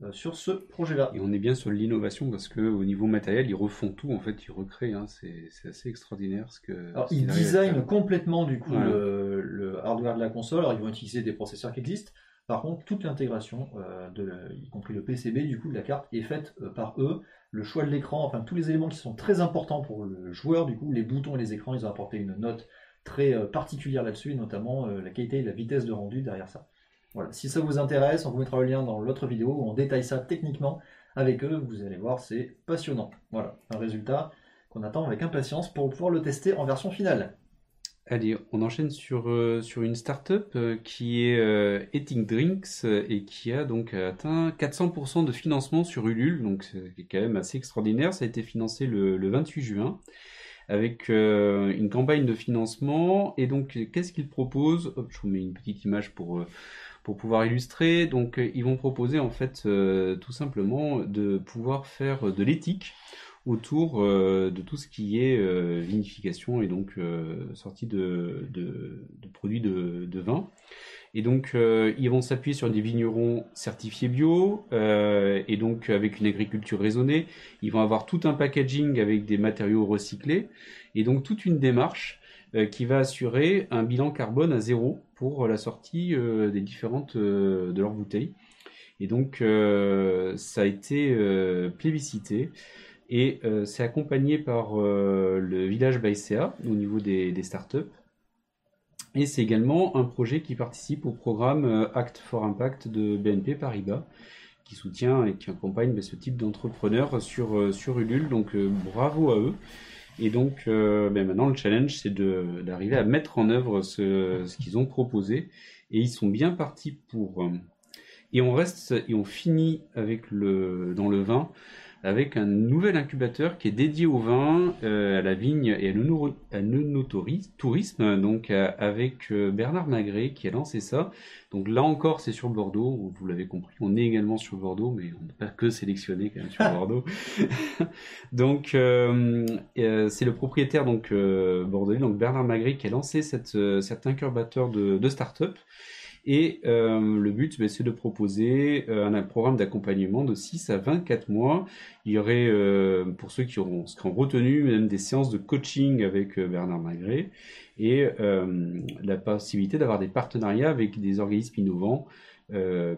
euh, sur ce projet-là. Et on est bien sur l'innovation parce que au niveau matériel, ils refont tout, en fait, ils recréent. Hein. c'est, assez extraordinaire ce que. Alors, ils designent complètement du coup le, hardware de la console. Alors, ils vont utiliser des processeurs qui existent. Par contre, toute l'intégration, euh, y compris le PCB du coup de la carte, est faite par eux. Le choix de l'écran, enfin tous les éléments qui sont très importants pour le joueur, du coup, les boutons et les écrans, ils ont apporté une note très euh, particulière là-dessus, notamment euh, la qualité et la vitesse de rendu derrière ça. Voilà. Si ça vous intéresse, on vous mettra le lien dans l'autre vidéo où on détaille ça techniquement avec eux. Vous allez voir, c'est passionnant. Voilà, un résultat qu'on attend avec impatience pour pouvoir le tester en version finale. Allez, on enchaîne sur, euh, sur une startup qui est Eating Drinks et qui a donc atteint 400% de financement sur Ulule, donc c'est quand même assez extraordinaire. Ça a été financé le 28 juin avec euh, une campagne de financement. Et donc, qu'est-ce qu'ils proposent? Je vous mets une petite image pour, euh, pour pouvoir illustrer. Donc, euh, ils vont proposer en fait tout simplement de pouvoir faire de l'éthique autour de tout ce qui est vinification et donc sortie de, produits de, de, vin. Et donc, euh, ils vont s'appuyer sur des vignerons certifiés bio, euh, et donc avec une agriculture raisonnée. Ils vont avoir tout un packaging avec des matériaux recyclés, et donc toute une démarche euh, qui va assurer un bilan carbone à zéro pour la sortie des différentes de leurs bouteilles. Et donc, ça a été plébiscité. Et c'est accompagné par le village Baïséa au niveau des, startups. Et c'est également un projet qui participe au programme euh, Act for Impact de BNP Paribas, qui soutient et qui accompagne ben, ce type d'entrepreneurs sur, euh, sur Ulule. Donc euh, bravo à eux. Et donc ben, maintenant le challenge c'est d'arriver à mettre en œuvre ce, ce qu'ils ont proposé. Et ils sont bien partis pour. Et on reste et on finit avec le dans le vin avec un nouvel incubateur qui est dédié au vin, euh, à la vigne et à tourisme, donc euh, avec euh, Bernard Magret qui a lancé ça. Donc là encore, c'est sur Bordeaux, vous l'avez compris, on est également sur Bordeaux, mais on n'est pas que sélectionné quand même sur Bordeaux. donc c'est le propriétaire donc bordelais, donc Bernard Magret, qui a lancé cette, cet incubateur de, de start-up. Et euh, le but, ben, c'est de proposer euh, un, programme d'accompagnement de 6 à 24 mois. Il y aurait, euh, pour ceux qui auront, seront retenus, même des séances de coaching avec Bernard Magret et la possibilité d'avoir des partenariats avec des organismes innovants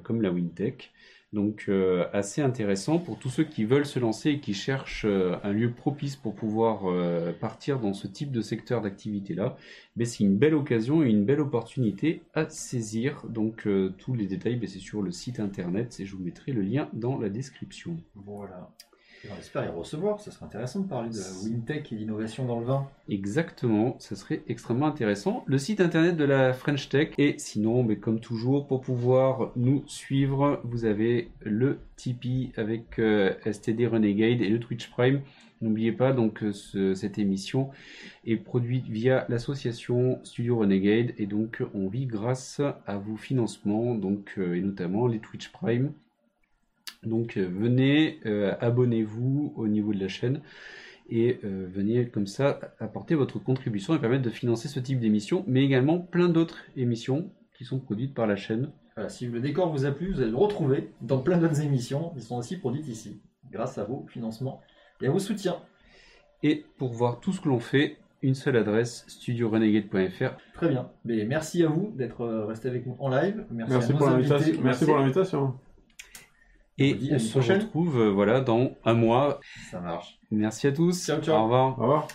comme la WinTech. Donc euh, assez intéressant pour tous ceux qui veulent se lancer et qui cherchent euh, un lieu propice pour pouvoir euh, partir dans ce type de secteur d'activité-là. Mais c'est une belle occasion et une belle opportunité à saisir. Donc tous les détails, ben, c'est sur le site internet et je vous mettrai le lien dans la description. Voilà. On espère y recevoir, ça serait intéressant de parler de WinTech et d'innovation dans le vin. Exactement, ça serait extrêmement intéressant. Le site internet de la French Tech, et sinon, mais comme toujours, pour pouvoir nous suivre, vous avez le Tipeee avec euh, STD Renegade et le Twitch Prime. N'oubliez pas donc cette émission est produite via l'association Studio Renegade et donc on vit grâce à vos financements donc euh, et notamment les Twitch Prime donc euh, venez, euh, abonnez-vous au niveau de la chaîne et euh, venez comme ça apporter votre contribution et permettre de financer ce type d'émission, mais également plein d'autres émissions qui sont produites par la chaîne. Voilà, si le décor vous a plu, vous allez le retrouver dans plein d'autres émissions qui sont aussi produites ici, grâce à vos financements et à vos soutiens. Et pour voir tout ce que l'on fait, une seule adresse, studiorenegade.fr. Très bien. Mais merci à vous d'être resté avec nous en live. Merci, Merci à nos pour l'invitation. Merci pour l'invitation. Et On se prochaine. retrouve euh, voilà, dans un mois. Ça marche. Merci à tous. Ciao, ciao. Au revoir. Au revoir.